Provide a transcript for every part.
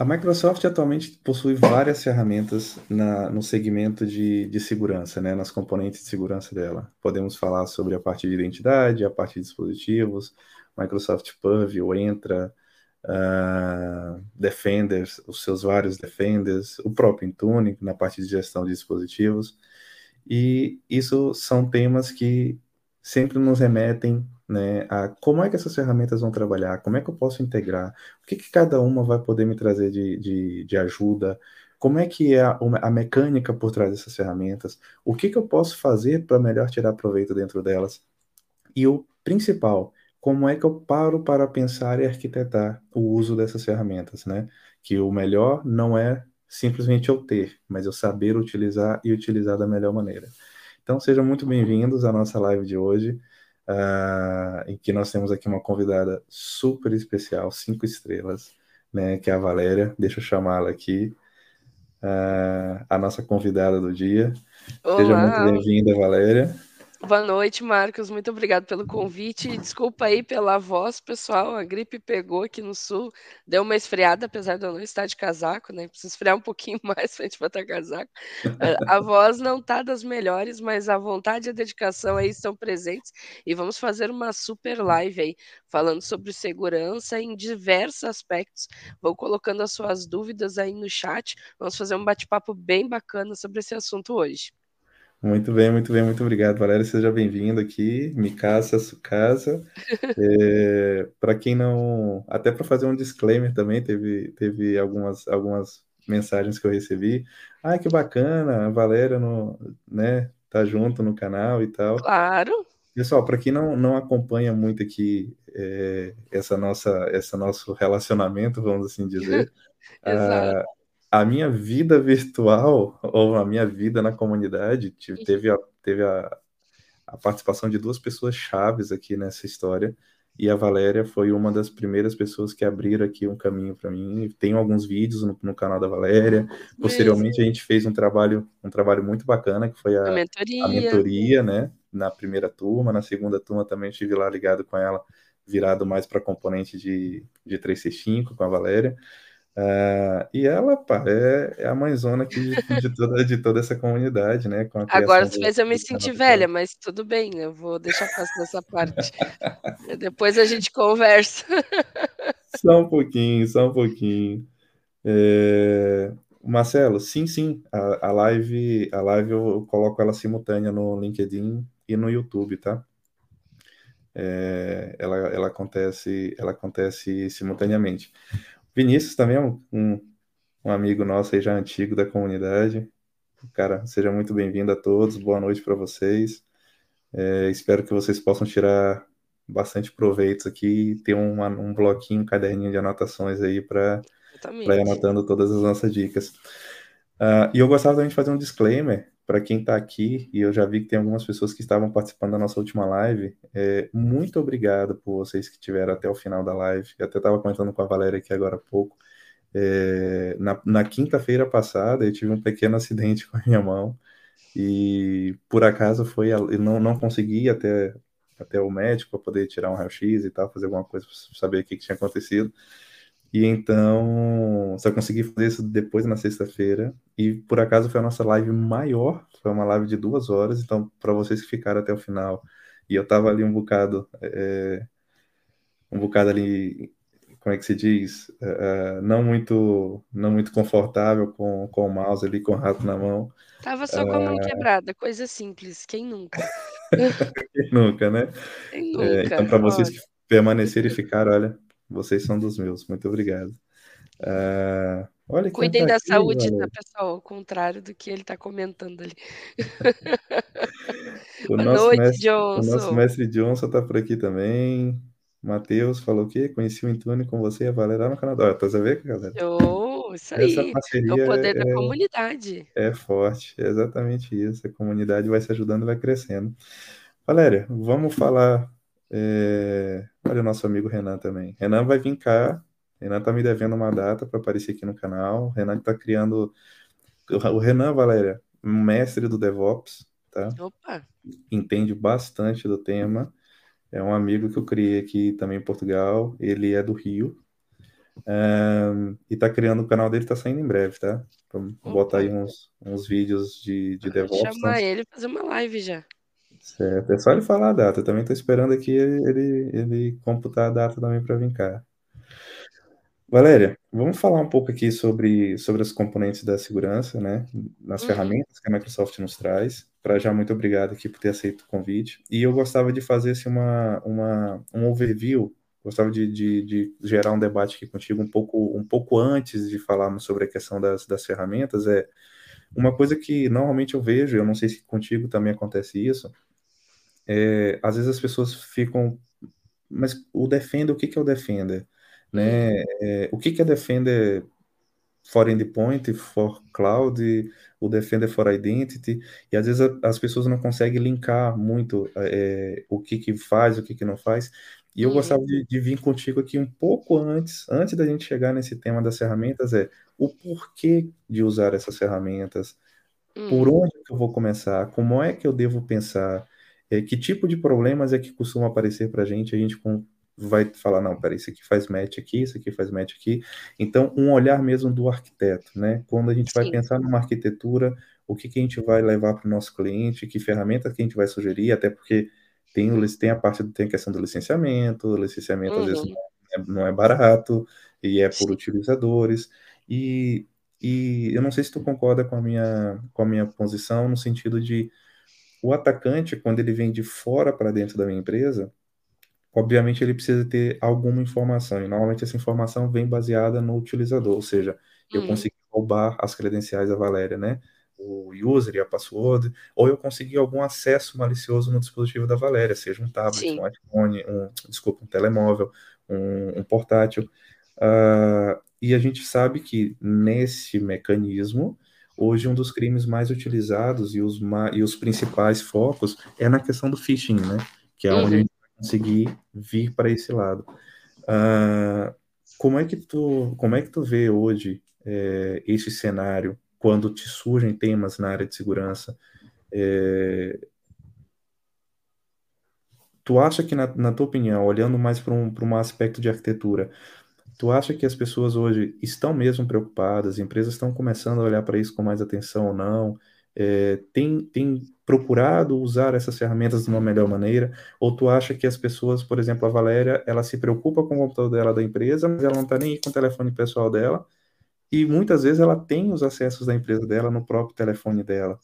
A Microsoft atualmente possui várias ferramentas na, no segmento de, de segurança, né, nas componentes de segurança dela. Podemos falar sobre a parte de identidade, a parte de dispositivos, Microsoft Purview, Entra, uh, Defenders, os seus vários Defenders, o próprio Intune na parte de gestão de dispositivos. E isso são temas que sempre nos remetem né, a como é que essas ferramentas vão trabalhar, como é que eu posso integrar, o que, que cada uma vai poder me trazer de, de, de ajuda, como é que é a, a, mecânica por trás dessas ferramentas, o que, que eu posso fazer para melhor tirar proveito dentro delas. E o principal, como é que eu paro para pensar e arquitetar o uso dessas ferramentas, né? Que o melhor não é simplesmente eu ter, mas eu saber utilizar e utilizar da melhor maneira. Então, sejam muito bem-vindos à nossa live de hoje, uh, em que nós temos aqui uma convidada super especial, cinco estrelas, né, que é a Valéria. Deixa eu chamá-la aqui, uh, a nossa convidada do dia. Olá. Seja muito bem-vinda, Valéria. Boa noite, Marcos. Muito obrigado pelo convite. Desculpa aí pela voz, pessoal. A gripe pegou aqui no sul, deu uma esfriada, apesar de eu não estar de casaco, né? Preciso esfriar um pouquinho mais para a gente botar casaco. A voz não tá das melhores, mas a vontade e a dedicação aí estão presentes. E vamos fazer uma super live aí, falando sobre segurança em diversos aspectos. Vou colocando as suas dúvidas aí no chat. Vamos fazer um bate-papo bem bacana sobre esse assunto hoje. Muito bem, muito bem, muito obrigado, Valéria. Seja bem-vindo aqui, Mikasa Sukasa. É, para quem não. Até para fazer um disclaimer também, teve, teve algumas, algumas mensagens que eu recebi. Ah, que bacana, a Valéria no, né, tá junto no canal e tal. Claro. Pessoal, para quem não, não acompanha muito aqui é, essa nossa, esse nosso relacionamento, vamos assim dizer, Exato. Ah, a minha vida virtual, ou a minha vida na comunidade, teve a, teve a, a participação de duas pessoas chaves aqui nessa história, e a Valéria foi uma das primeiras pessoas que abriram aqui um caminho para mim. Tenho alguns vídeos no, no, canal da Valéria. Posteriormente a gente fez um trabalho, um trabalho muito bacana que foi a, a, mentoria. a mentoria, né? Na primeira turma, na segunda turma também estive lá ligado com ela, virado mais para componente de, de 365 com a Valéria. Uh, e ela, pá, é, é, a mãezona aqui de, de, toda, de toda essa comunidade, né? Agora você fez eu me sentir velha, mas tudo bem, eu vou deixar passar essa parte. Depois a gente conversa. Só um pouquinho, só um pouquinho. É... Marcelo, sim, sim, a, a, live, a live eu, eu, coloco ela simultânea no LinkedIn e no YouTube, tá? É, ela, ela acontece, ela acontece simultaneamente. Vinícius também é um, um, um amigo nosso aí já antigo da comunidade. Cara, seja muito bem-vindo a todos, boa noite para vocês. É, espero que vocês possam tirar bastante proveitos aqui e ter uma, um bloquinho, um caderninho de anotações aí para ir anotando todas as nossas dicas. Uh, e eu gostava também de fazer um disclaimer para quem está aqui, e eu já vi que tem algumas pessoas que estavam participando da nossa última live, é, muito obrigado por vocês que tiveram até o final da live. Eu até estava comentando com a Valéria aqui agora há pouco. É, na, na quinta-feira passada, eu tive um pequeno acidente com a minha mão, e por acaso foi, eu não, não consegui até, até o médico para poder tirar um raio-x e tal, fazer alguma coisa para saber o que, que tinha acontecido. E então, só consegui fazer isso depois na sexta-feira. E por acaso foi a nossa live maior, foi uma live de duas horas. Então, para vocês que ficaram até o final, e eu tava ali um bocado, é, um bocado ali, como é que se diz? É, não muito não muito confortável com, com o mouse ali, com o rato na mão. Tava só com a mão quebrada, coisa simples, quem nunca? quem nunca, né? Quem nunca? É, então, para vocês que permanecerem e ficaram, olha, vocês são dos meus. Muito obrigado. Uh, olha Cuidem tá da aqui, saúde, tá, pessoal? Ao contrário do que ele está comentando ali. o Boa noite, mestre, Johnson. O nosso mestre Johnson está por aqui também. Matheus falou o quê? Conheci o Intune com você e a Valéria no Canadá. Tá a ver, galera? Oh, isso aí. É o poder é, da comunidade. É forte, é exatamente isso. A comunidade vai se ajudando e vai crescendo. Valéria, vamos falar é... Olha o nosso amigo Renan também. Renan vai vir cá. Renan tá me devendo uma data para aparecer aqui no canal. Renan está criando. O Renan, Valéria, mestre do DevOps, tá? Opa! Entende bastante do tema. É um amigo que eu criei aqui também em Portugal. Ele é do Rio. Um, e tá criando o canal dele, tá saindo em breve, tá? Vamos botar aí uns, uns vídeos de, de DevOps. Vou chamar tá? ele fazer uma live já. Certo, é só ele falar a data. Eu também tô esperando aqui ele, ele computar a data também para vir cá. Valéria, vamos falar um pouco aqui sobre, sobre as componentes da segurança, né? Nas uhum. ferramentas que a Microsoft nos traz. Para já, muito obrigado aqui por ter aceito o convite. E eu gostava de fazer assim, uma, uma, um overview, gostava de, de, de, gerar um debate aqui contigo um pouco, um pouco antes de falarmos sobre a questão das, das ferramentas. É uma coisa que normalmente eu vejo, eu não sei se contigo também acontece isso, é, às vezes as pessoas ficam, mas o Defender, o que, que é o Defender? né? É, o que, que é Defender for Endpoint, for Cloud, o Defender for Identity, e às vezes a, as pessoas não conseguem linkar muito é, o que, que faz, o que, que não faz. E eu uhum. gostava de, de, vir contigo aqui um pouco antes, antes da gente chegar nesse tema das ferramentas, é o porquê de usar essas ferramentas, uhum. por onde eu vou começar, como é que eu devo pensar, é, que tipo de problemas é que costuma aparecer para a gente, a gente com, vai falar, não, peraí, isso aqui faz match aqui, isso aqui faz match aqui. Então, um olhar mesmo do arquiteto, né? Quando a gente vai pensar numa arquitetura, o que, que a gente vai levar para o nosso cliente, que ferramenta que a gente vai sugerir, até porque tem, tem a parte, tem a questão do licenciamento, o licenciamento uhum. às vezes uhum. não é, não é, barato, e é por Sim. utilizadores, e, e eu não sei se tu concorda com a minha, com a minha posição, no sentido de o atacante, quando ele vem de fora para dentro da minha empresa, obviamente ele precisa ter alguma informação, e normalmente essa informação vem baseada no utilizador, ou seja, eu uhum. consegui roubar as credenciais da Valéria, né? O user e a password, ou eu consegui algum acesso malicioso no dispositivo da Valéria, seja um tablet, Sim. um iPhone, um, desculpa, um telemóvel, um, um portátil. Uh, e a gente sabe que nesse mecanismo, hoje um dos crimes mais utilizados e os, e os principais focos é na questão do phishing, né? Que é uhum. onde conseguir vir para esse lado. Uh, como é que tu como é que tu vê hoje é, esse cenário quando te surgem temas na área de segurança? É, tu acha que na, na, tua opinião, olhando mais para um, um aspecto de arquitetura, tu acha que as pessoas hoje estão mesmo preocupadas? As empresas estão começando a olhar para isso com mais atenção ou não? É, tem, tem procurado usar essas ferramentas de uma melhor maneira? Ou tu acha que as pessoas, por exemplo, a Valéria, ela se preocupa com o computador dela da empresa, mas ela não está nem aí com o telefone pessoal dela, e muitas vezes ela tem os acessos da empresa dela no próprio telefone dela.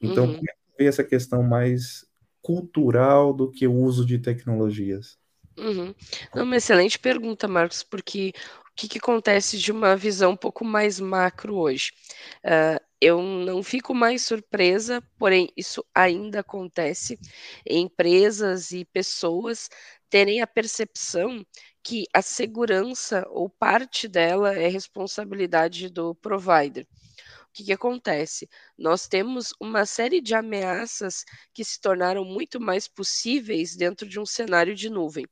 Então, uhum. como é que vê essa questão mais cultural do que o uso de tecnologias? Uhum. uma excelente pergunta, Marcos, porque o que, que, acontece de uma visão um pouco mais macro hoje? Uh, eu não fico mais surpresa, porém, isso ainda acontece em empresas e pessoas terem a percepção que a segurança ou parte dela é responsabilidade do provider. O que, que acontece? Nós temos uma série de ameaças que se tornaram muito mais possíveis dentro de um cenário de nuvem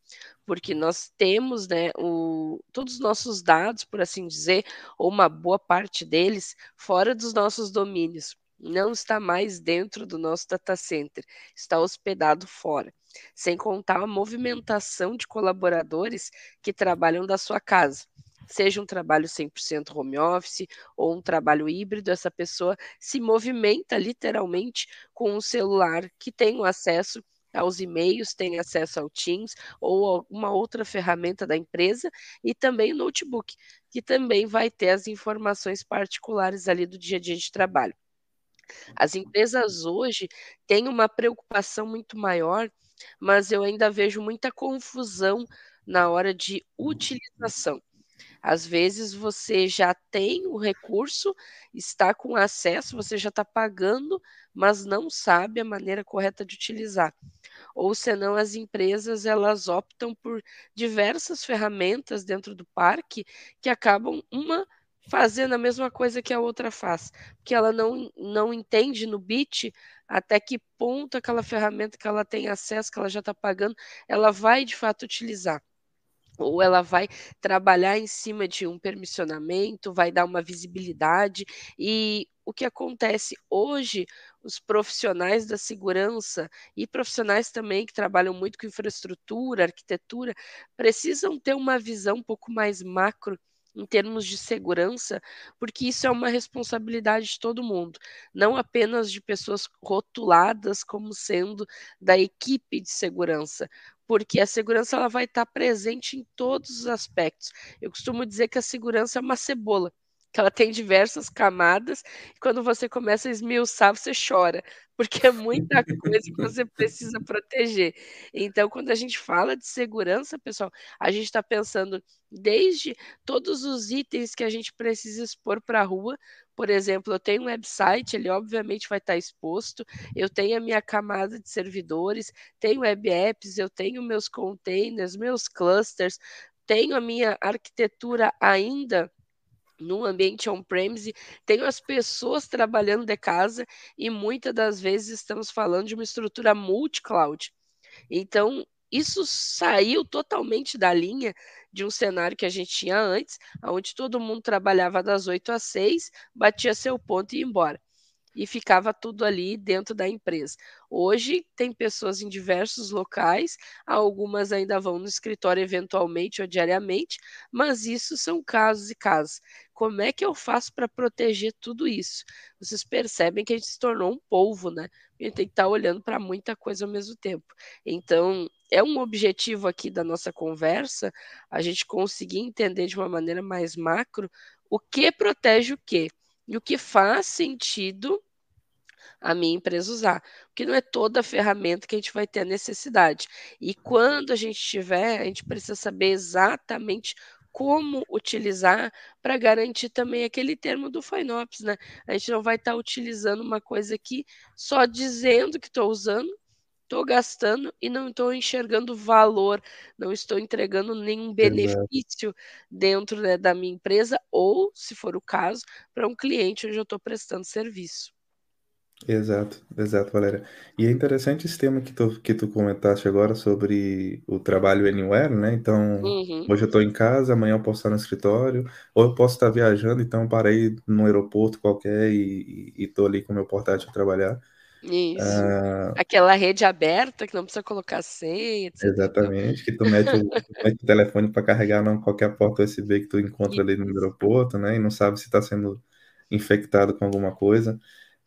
porque nós temos né, o, todos os nossos dados, por assim dizer, ou uma boa parte deles, fora dos nossos domínios. Não está mais dentro do nosso data center, está hospedado fora. Sem contar a movimentação de colaboradores que trabalham da sua casa seja um trabalho 100% home office ou um trabalho híbrido, essa pessoa se movimenta literalmente com um celular que tem o acesso aos e-mails, tem acesso ao Teams ou alguma outra ferramenta da empresa e também o notebook, que também vai ter as informações particulares ali do dia a dia de trabalho. As empresas hoje têm uma preocupação muito maior, mas eu ainda vejo muita confusão na hora de utilização. Às vezes você já tem o recurso, está com acesso, você já está pagando, mas não sabe a maneira correta de utilizar. Ou senão as empresas elas optam por diversas ferramentas dentro do parque que acabam uma fazendo a mesma coisa que a outra faz, porque ela não, não entende no bit até que ponto aquela ferramenta que ela tem acesso, que ela já está pagando, ela vai de fato utilizar ou ela vai trabalhar em cima de um permissionamento, vai dar uma visibilidade. E o que acontece hoje, os profissionais da segurança e profissionais também que trabalham muito com infraestrutura, arquitetura, precisam ter uma visão um pouco mais macro em termos de segurança, porque isso é uma responsabilidade de todo mundo, não apenas de pessoas rotuladas como sendo da equipe de segurança, porque a segurança ela vai estar presente em todos os aspectos. Eu costumo dizer que a segurança é uma cebola que ela tem diversas camadas, e quando você começa a esmiuçar, você chora, porque é muita coisa que você precisa proteger. Então, quando a gente fala de segurança, pessoal, a gente está pensando desde todos os itens que a gente precisa expor para a rua. Por exemplo, eu tenho um website, ele obviamente vai estar exposto, eu tenho a minha camada de servidores, tenho web apps, eu tenho meus containers, meus clusters, tenho a minha arquitetura ainda no ambiente on-premise, tenho as pessoas trabalhando de casa e muitas das vezes estamos falando de uma estrutura multi-cloud. Então, isso saiu totalmente da linha de um cenário que a gente tinha antes, onde todo mundo trabalhava das 8 às 6, batia seu ponto e ia embora e ficava tudo ali dentro da empresa. Hoje tem pessoas em diversos locais, algumas ainda vão no escritório eventualmente ou diariamente, mas isso são casos e casos. Como é que eu faço para proteger tudo isso? Vocês percebem que a gente se tornou um polvo, né? A gente tem que estar tá olhando para muita coisa ao mesmo tempo. Então, é um objetivo aqui da nossa conversa a gente conseguir entender de uma maneira mais macro o que protege o quê e o que faz sentido a minha empresa usar. Porque não é toda ferramenta que a gente vai ter a necessidade. E quando a gente tiver, a gente precisa saber exatamente como utilizar para garantir também aquele termo do FinOps, né? A gente não vai estar tá utilizando uma coisa aqui só dizendo que estou usando, estou gastando e não estou enxergando valor, não estou entregando nenhum benefício Exato. dentro né, da minha empresa, ou, se for o caso, para um cliente onde eu estou prestando serviço. Exato, exato, Valéria. E é interessante esse tema que tu, que tu comentaste agora sobre o trabalho anywhere, né? Então, uhum. hoje eu estou em casa, amanhã eu posso estar no escritório, ou eu posso estar viajando, então parei no aeroporto qualquer e estou ali com o meu portátil a trabalhar. Isso. Ah, Aquela rede aberta que não precisa colocar senha, etc. Exatamente, que tu mete o, mete o telefone para carregar não qualquer porta USB que tu encontra ali no aeroporto, né? E não sabe se está sendo infectado com alguma coisa.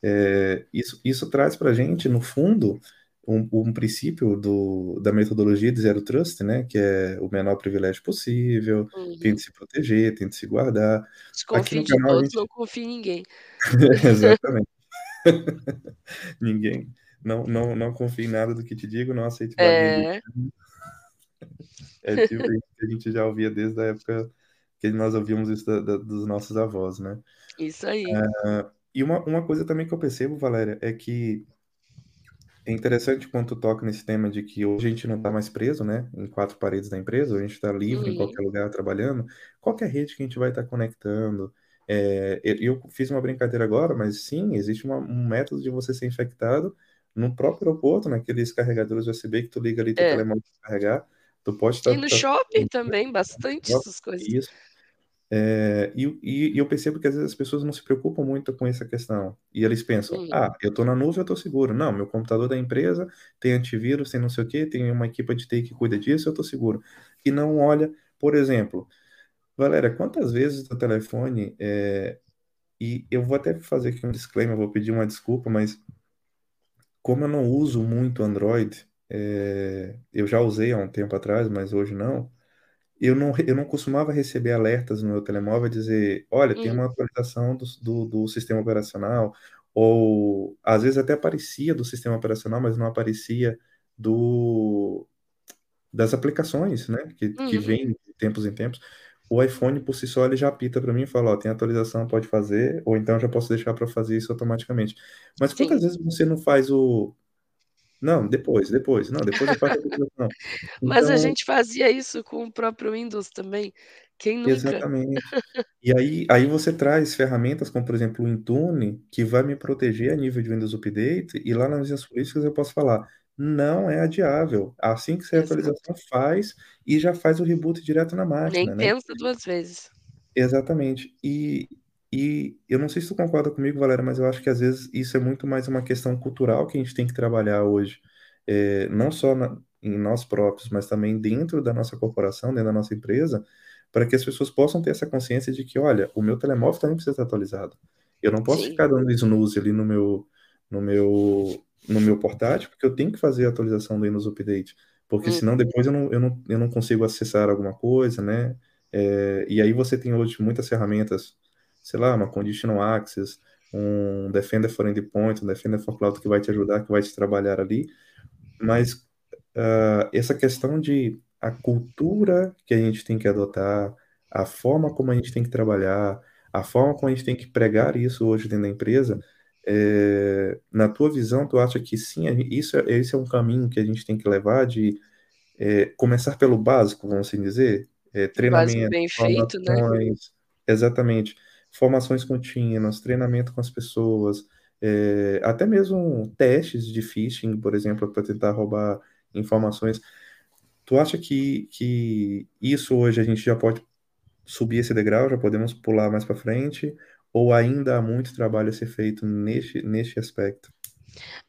É, isso, isso traz para a gente, no fundo, um, um, princípio do, da metodologia de Zero Trust, né? Que é o menor privilégio possível, uhum. tente se proteger, tente se guardar. Desconfie de todos, gente... não confie em ninguém. Exatamente. Ninguém. Não, não, não confie em nada do que te digo, não aceite é... É tipo que a gente já ouvia desde a época que nós ouvíamos isso da, da, dos nossos avós, né? Isso aí. É, e uma, uma coisa também que eu percebo, Valéria, é que é interessante quando tu toca nesse tema de que hoje a gente não está mais preso, né, em quatro paredes da empresa, a gente está livre uhum. em qualquer lugar trabalhando, qualquer rede que a gente vai estar tá conectando, é, eu fiz uma brincadeira agora, mas sim, existe uma, um método de você ser infectado no próprio aeroporto, naqueles carregadores USB que tu liga ali teu é. telemóvel para carregar. Tu pode estar. E no tá, shopping tá, também, bastante essas coisas. Isso. É, e, e, eu percebo que às vezes as pessoas não se preocupam muito com essa questão. E eles pensam, uhum. ah, eu estou na nuvem, eu estou seguro. Não, meu computador da empresa tem antivírus, tem não sei o quê, tem uma equipe de TI que cuida disso, eu estou seguro. E não olha, por exemplo, Valéria, quantas vezes o telefone, é, e eu vou até fazer aqui um disclaimer, vou pedir uma desculpa, mas como eu não uso muito Android, é, eu já usei há um tempo atrás, mas hoje não, eu não, eu não costumava receber alertas no meu telemóvel dizer, olha, tem uma atualização do, do, do sistema operacional, ou às vezes até aparecia do sistema operacional, mas não aparecia do das aplicações, né, que, que uhum. vem de tempos em tempos o iPhone por si só ele já apita para mim e fala, ó, tem atualização, pode fazer, ou então já posso deixar para fazer isso automaticamente. Mas Sim. quantas vezes você não faz o não, depois, depois, não, depois eu faço a. Mas a então gente fazia isso com o próprio Windows também. Quem nunca? Exatamente. E aí, aí você traz ferramentas como, por exemplo, o Intune, que vai me proteger a nível de Windows Update, e lá nas minhas políticas eu posso falar, não é adiável. Assim que sair a atualização, faz e já faz o reboot direto na máquina, Nem né? pensa duas vezes. Exatamente. E, e eu não sei se tu concorda comigo, Valéria, mas eu acho que às vezes isso é muito mais uma questão cultural que a gente tem que trabalhar hoje. É, não só na, em nós próprios, mas também dentro da nossa corporação, dentro da nossa empresa, para que as pessoas possam ter essa consciência de que, olha, o meu telemóvel também precisa estar atualizado. Eu não posso Sim. ficar dando snooze ali no meu, no meu, no meu portátil, porque eu tenho que fazer a atualização do Windows Update, porque uhum. senão depois eu não, eu, não, eu não consigo acessar alguma coisa, né? É, e aí você tem hoje muitas ferramentas, sei lá, uma Conditional Access, um Defender for Endpoint, um Defender for Cloud que vai te ajudar, que vai te trabalhar ali, mas uh, essa questão de a cultura que a gente tem que adotar, a forma como a gente tem que trabalhar, a forma como a gente tem que pregar isso hoje dentro da empresa, é, na tua visão, tu acha que sim, isso, é, esse é um caminho que a gente tem que levar de é, começar pelo básico, vamos assim dizer? É, treinamento, bem feito, né? Exatamente. Formações contínuas, treinamento com as pessoas, é, até mesmo testes de phishing, por exemplo, para tentar roubar informações. Tu acha que, que isso hoje a gente já pode subir esse degrau, já podemos pular mais para frente? Ou ainda há muito trabalho a ser feito neste, neste aspecto?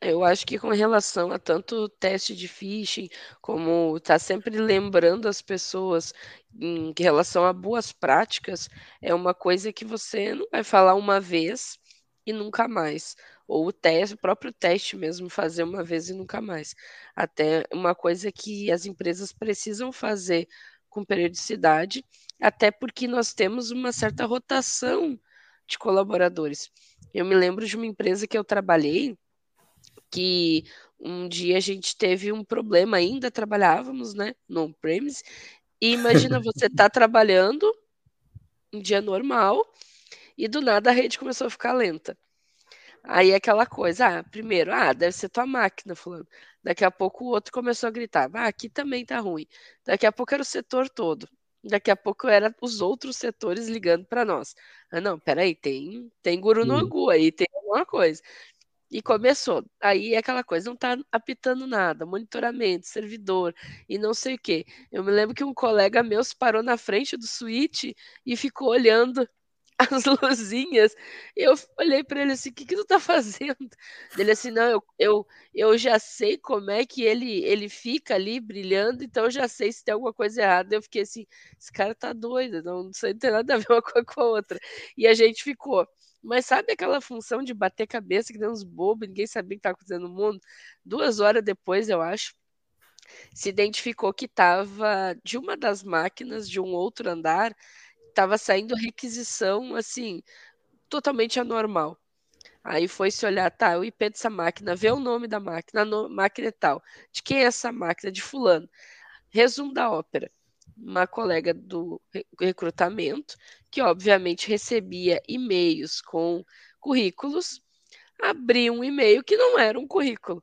Eu acho que com relação a tanto teste de phishing, como tá sempre lembrando as pessoas em relação a boas práticas, é uma coisa que você não vai falar uma vez e nunca mais. Ou o teste, o próprio teste mesmo, fazer uma vez e nunca mais. Até uma coisa que as empresas precisam fazer com periodicidade, até porque nós temos uma certa rotação de colaboradores. Eu me lembro de uma empresa que eu trabalhei que um dia a gente teve um problema, ainda trabalhávamos, né, no on-premise, e imagina você tá trabalhando um dia normal e do nada a rede começou a ficar lenta. Aí é aquela coisa, ah, primeiro, ah, deve ser tua máquina, fulano. Daqui a pouco o outro começou a gritar, ah, aqui também tá ruim. Daqui a pouco era o setor todo. Daqui a pouco era os outros setores ligando para nós. Ah, não, peraí, tem, tem guru no angu aí, tem alguma coisa. E começou. Aí é aquela coisa, não tá apitando nada, monitoramento, servidor e não sei o quê. Eu me lembro que um colega meu se parou na frente do switch e ficou olhando as luzinhas. Eu olhei para ele assim: o que, que tu tá fazendo? Ele assim: não, eu, eu, eu já sei como é que ele, ele fica ali brilhando, então eu já sei se tem alguma coisa errada. Eu fiquei assim: esse cara tá doido, não, isso não tem nada a ver uma coisa com a outra. E a gente ficou. Mas sabe aquela função de bater cabeça que deu uns bobos, ninguém sabia o que estava acontecendo no mundo? Duas horas depois, eu acho, se identificou que estava de uma das máquinas de um outro andar estava saindo requisição, assim, totalmente anormal. Aí foi se olhar, tá, o IP dessa máquina, ver o nome da máquina, no, máquina e tal. De quem é essa máquina? De fulano. Resumo da ópera. Uma colega do recrutamento, que obviamente recebia e-mails com currículos, abriu um e-mail que não era um currículo.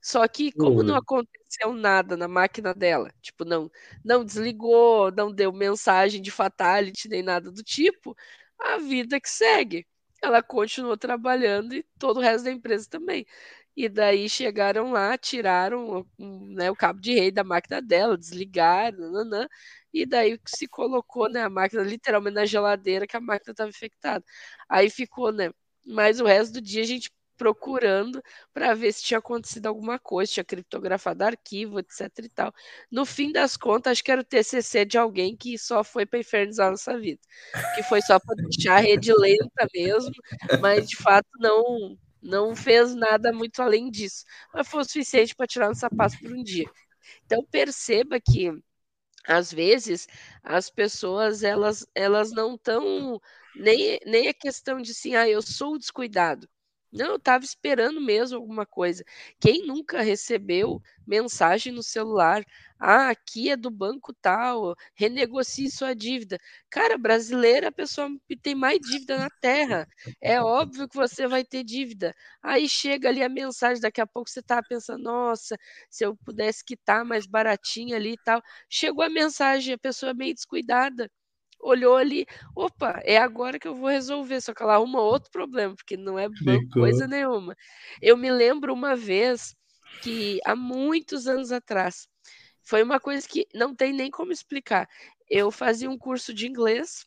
Só que, como não aconteceu nada na máquina dela, tipo, não, não desligou, não deu mensagem de fatality nem nada do tipo, a vida que segue. Ela continuou trabalhando e todo o resto da empresa também. E daí chegaram lá, tiraram né, o cabo de rede da máquina dela, desligaram, nananã, e daí se colocou né, a máquina literalmente na geladeira que a máquina estava infectada. Aí ficou, né? Mas o resto do dia a gente procurando para ver se tinha acontecido alguma coisa, tinha criptografado arquivo, etc e tal. No fim das contas, acho que era o TCC de alguém que só foi para infernizar a nossa vida, que foi só para deixar a rede lenta mesmo, mas de fato não não fez nada muito além disso, mas foi o suficiente para tirar nossa paz por um dia. Então perceba que às vezes as pessoas elas elas não estão nem nem a questão de assim, ah, eu sou descuidado. Não, eu estava esperando mesmo alguma coisa. Quem nunca recebeu mensagem no celular? Ah, aqui é do banco tal, renegocie sua dívida. Cara, brasileira, a pessoa tem mais dívida na terra. É óbvio que você vai ter dívida. Aí chega ali a mensagem, daqui a pouco você tá pensando, nossa, se eu pudesse quitar mais baratinho ali e tal. Chegou a mensagem, a pessoa é meio descuidada olhou ali, opa, é agora que eu vou resolver, só que ela arruma outro problema, porque não é coisa nenhuma. Eu me lembro uma vez que há muitos anos atrás, foi uma coisa que não tem nem como explicar. Eu fazia um curso de inglês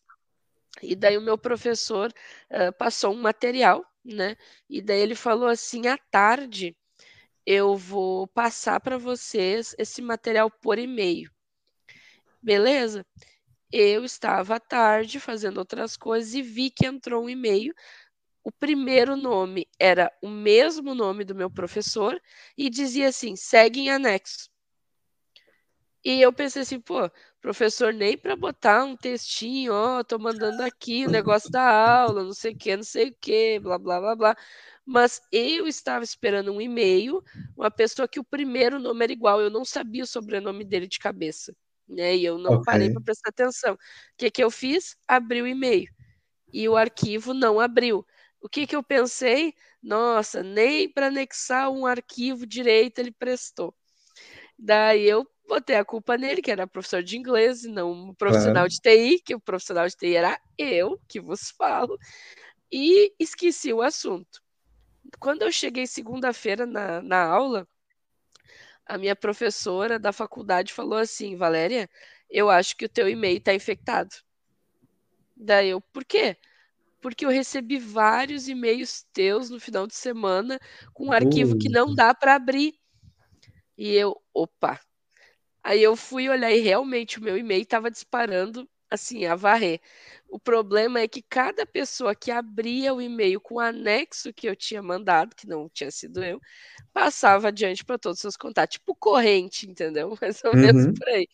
e daí o meu professor uh, passou um material, né? E daí ele falou assim: à tarde eu vou passar para vocês esse material por e-mail. Beleza? Eu estava à tarde fazendo outras coisas e vi que entrou um e-mail. O primeiro nome era o mesmo nome do meu professor e dizia assim: segue em anexo. E eu pensei assim, pô, professor, nem para botar um textinho, ó, tô mandando aqui o negócio da aula, não sei o que, não sei o que, blá, blá, blá, blá. Mas eu estava esperando um e-mail, uma pessoa que o primeiro nome era igual, eu não sabia o sobrenome dele de cabeça, né? E eu não Ok. parei para prestar atenção. O que que eu fiz? Abri o e-mail. E o arquivo não abriu. O que que eu pensei? Nossa, nem para anexar um arquivo direito ele prestou. Daí eu botei a culpa nele, que era professor de inglês, e não um profissional Claro. de TI, que o profissional de TI era eu, que vos falo, e esqueci o assunto. Quando eu cheguei segunda-feira na, na aula, a minha professora da faculdade falou assim: Valéria, eu acho que o teu e-mail está infectado. Daí eu, por quê? Porque eu recebi vários e-mails teus no final de semana com um arquivo que não Uh, dá para abrir. E eu, opa. Aí eu fui olhar e realmente o meu e-mail estava disparando assim, a varrer. O problema é que cada pessoa que abria o e-mail com o anexo que eu tinha mandado, que não tinha sido eu, passava adiante para todos os seus contatos, tipo corrente, entendeu? Mais ou menos uhum. por aí.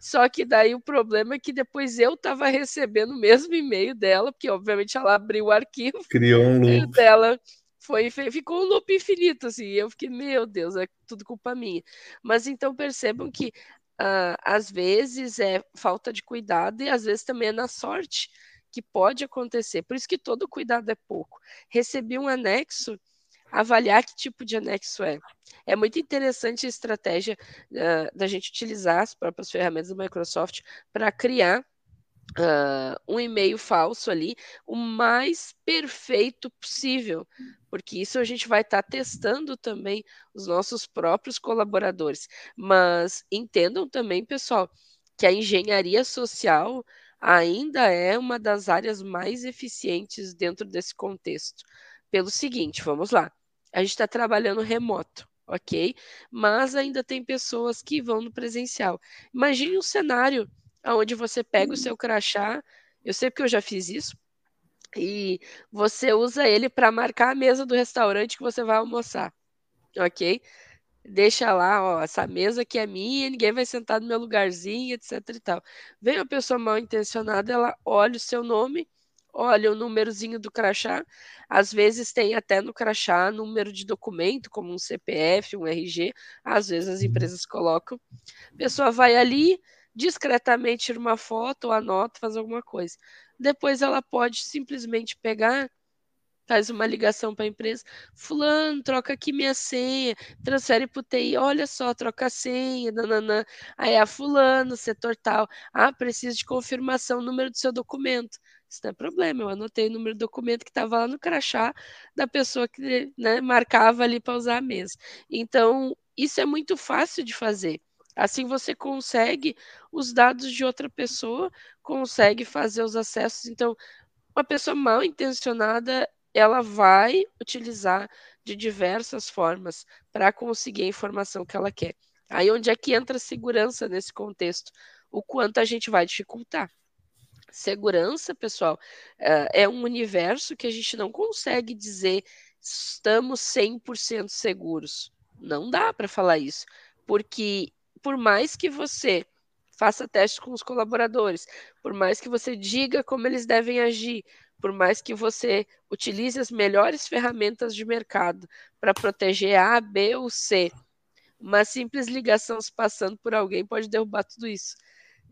Só que daí o problema é que depois eu estava recebendo o mesmo e-mail dela, porque obviamente ela abriu o arquivo, Criou um o loop. dela foi, ficou um loop infinito, assim, e eu fiquei, meu Deus, é tudo culpa minha. Mas então percebam que uh, às vezes é falta de cuidado e às vezes também é na sorte que pode acontecer. Por isso que todo cuidado é pouco. Recebi um anexo, avaliar que tipo de anexo é. É muito interessante a estratégia uh, da gente utilizar as próprias ferramentas da Microsoft para criar Uh, um e-mail falso ali, o mais perfeito possível, porque isso a gente vai estar tá testando também os nossos próprios colaboradores. Mas entendam também, pessoal, que a engenharia social ainda é uma das áreas mais eficientes dentro desse contexto. Pelo seguinte, vamos lá, a gente está trabalhando remoto. Ok? Mas ainda tem pessoas que vão no presencial. Imagine um cenário onde você pega o seu crachá, eu sei porque eu já fiz isso, e você usa ele para marcar a mesa do restaurante que você vai almoçar, ok? Deixa lá, ó, essa mesa aqui é minha, ninguém vai sentar no meu lugarzinho, etc e tal. Vem uma pessoa mal intencionada, ela olha o seu nome, olha o númerozinho do crachá, às vezes tem até no crachá número de documento, como um CPF, um RG, às vezes as empresas colocam. A pessoa vai ali, discretamente tira uma foto ou anota, faz alguma coisa. Depois ela pode simplesmente pegar, faz uma ligação para a empresa, fulano, troca aqui minha senha, transfere para o TI, olha só, troca a senha, nananã. Aí a fulano, setor tal, ah, preciso de confirmação, número do seu documento. Isso não é problema, eu anotei o número do documento que estava lá no crachá da pessoa que né, marcava ali para usar a mesa. Então, isso é muito fácil de fazer. Assim você consegue os dados de outra pessoa, consegue fazer os acessos. Então, uma pessoa mal intencionada, ela vai utilizar de diversas formas para conseguir a informação que ela quer. Aí onde é que entra a segurança nesse contexto? O quanto a gente vai dificultar. Segurança, pessoal, é um universo que a gente não consegue dizer estamos 100% seguros. Não dá para falar isso, porque por mais que você faça testes com os colaboradores, por mais que você diga como eles devem agir, por mais que você utilize as melhores ferramentas de mercado para proteger A, B ou C, uma simples ligação se passando por alguém pode derrubar tudo isso.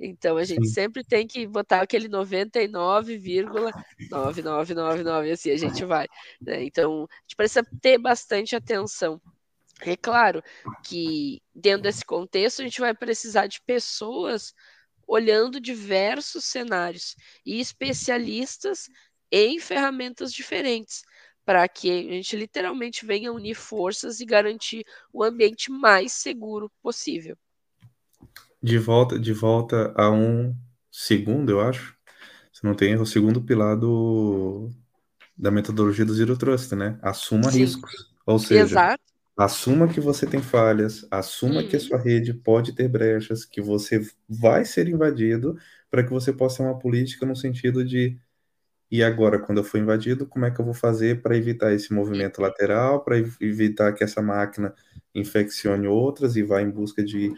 Então a gente Sim. sempre tem que botar aquele 99,9999, assim a gente vai. Né? Então a gente precisa ter bastante atenção é claro que dentro desse contexto a gente vai precisar de pessoas olhando diversos cenários e especialistas em ferramentas diferentes para que a gente literalmente venha unir forças e garantir o ambiente mais seguro possível. De volta, de volta a um segundo, eu acho. Se não tem erro, o segundo pilar do, da metodologia do Zero Trust, né? Assuma Sim. riscos. Ou seja, Exato Assuma que você tem falhas, assuma uhum. que a uhum. sua rede pode ter brechas, que você vai ser invadido, para que você possa ter uma política no sentido de e agora, quando eu for invadido, como é que eu vou fazer para evitar esse movimento lateral, para evitar que essa máquina infeccione outras e vá em busca de.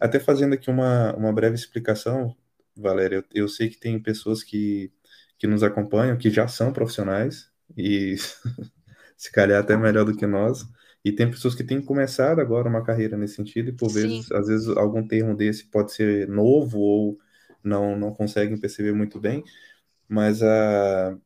Até fazendo aqui uma, uma breve explicação, Valéria, eu, eu sei que tem pessoas que, que nos acompanham que já são profissionais e se calhar até melhor do que nós. E tem pessoas que têm começado agora uma carreira nesse sentido, e por Sim. vezes, às vezes, algum termo desse pode ser novo ou não, não conseguem perceber muito bem. Mas a...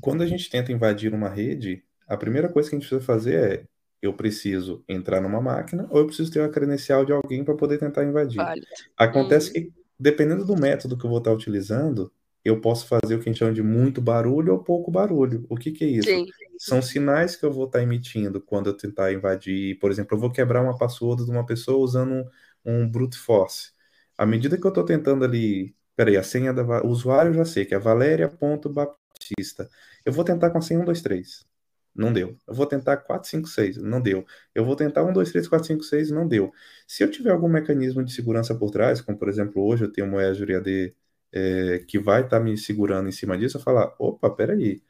quando a gente tenta invadir uma rede, a primeira coisa que a gente precisa fazer é eu preciso entrar numa máquina ou eu preciso ter a credencial de alguém para poder tentar invadir. Vale. Acontece hum. que, dependendo do método que eu vou estar utilizando, eu posso fazer o que a gente chama de muito barulho ou pouco barulho. O que, que é isso? Sim. São sinais que eu vou estar emitindo quando eu tentar invadir. Por exemplo, eu vou quebrar uma password de uma pessoa usando um, um brute force. À medida que eu estou tentando ali. Peraí, a senha da. O usuário eu já sei, que é Valéria.baptista. Eu vou tentar com a senha 1, 2, 3. Não deu. Eu vou tentar 4, 5, 6. Não deu. Eu vou tentar 1, 2, 3, 4, 5, 6. Não deu. Se eu tiver algum mecanismo de segurança por trás, como por exemplo hoje eu tenho uma Azure AD é, que vai estar tá me segurando em cima disso, eu falar, opa, peraí,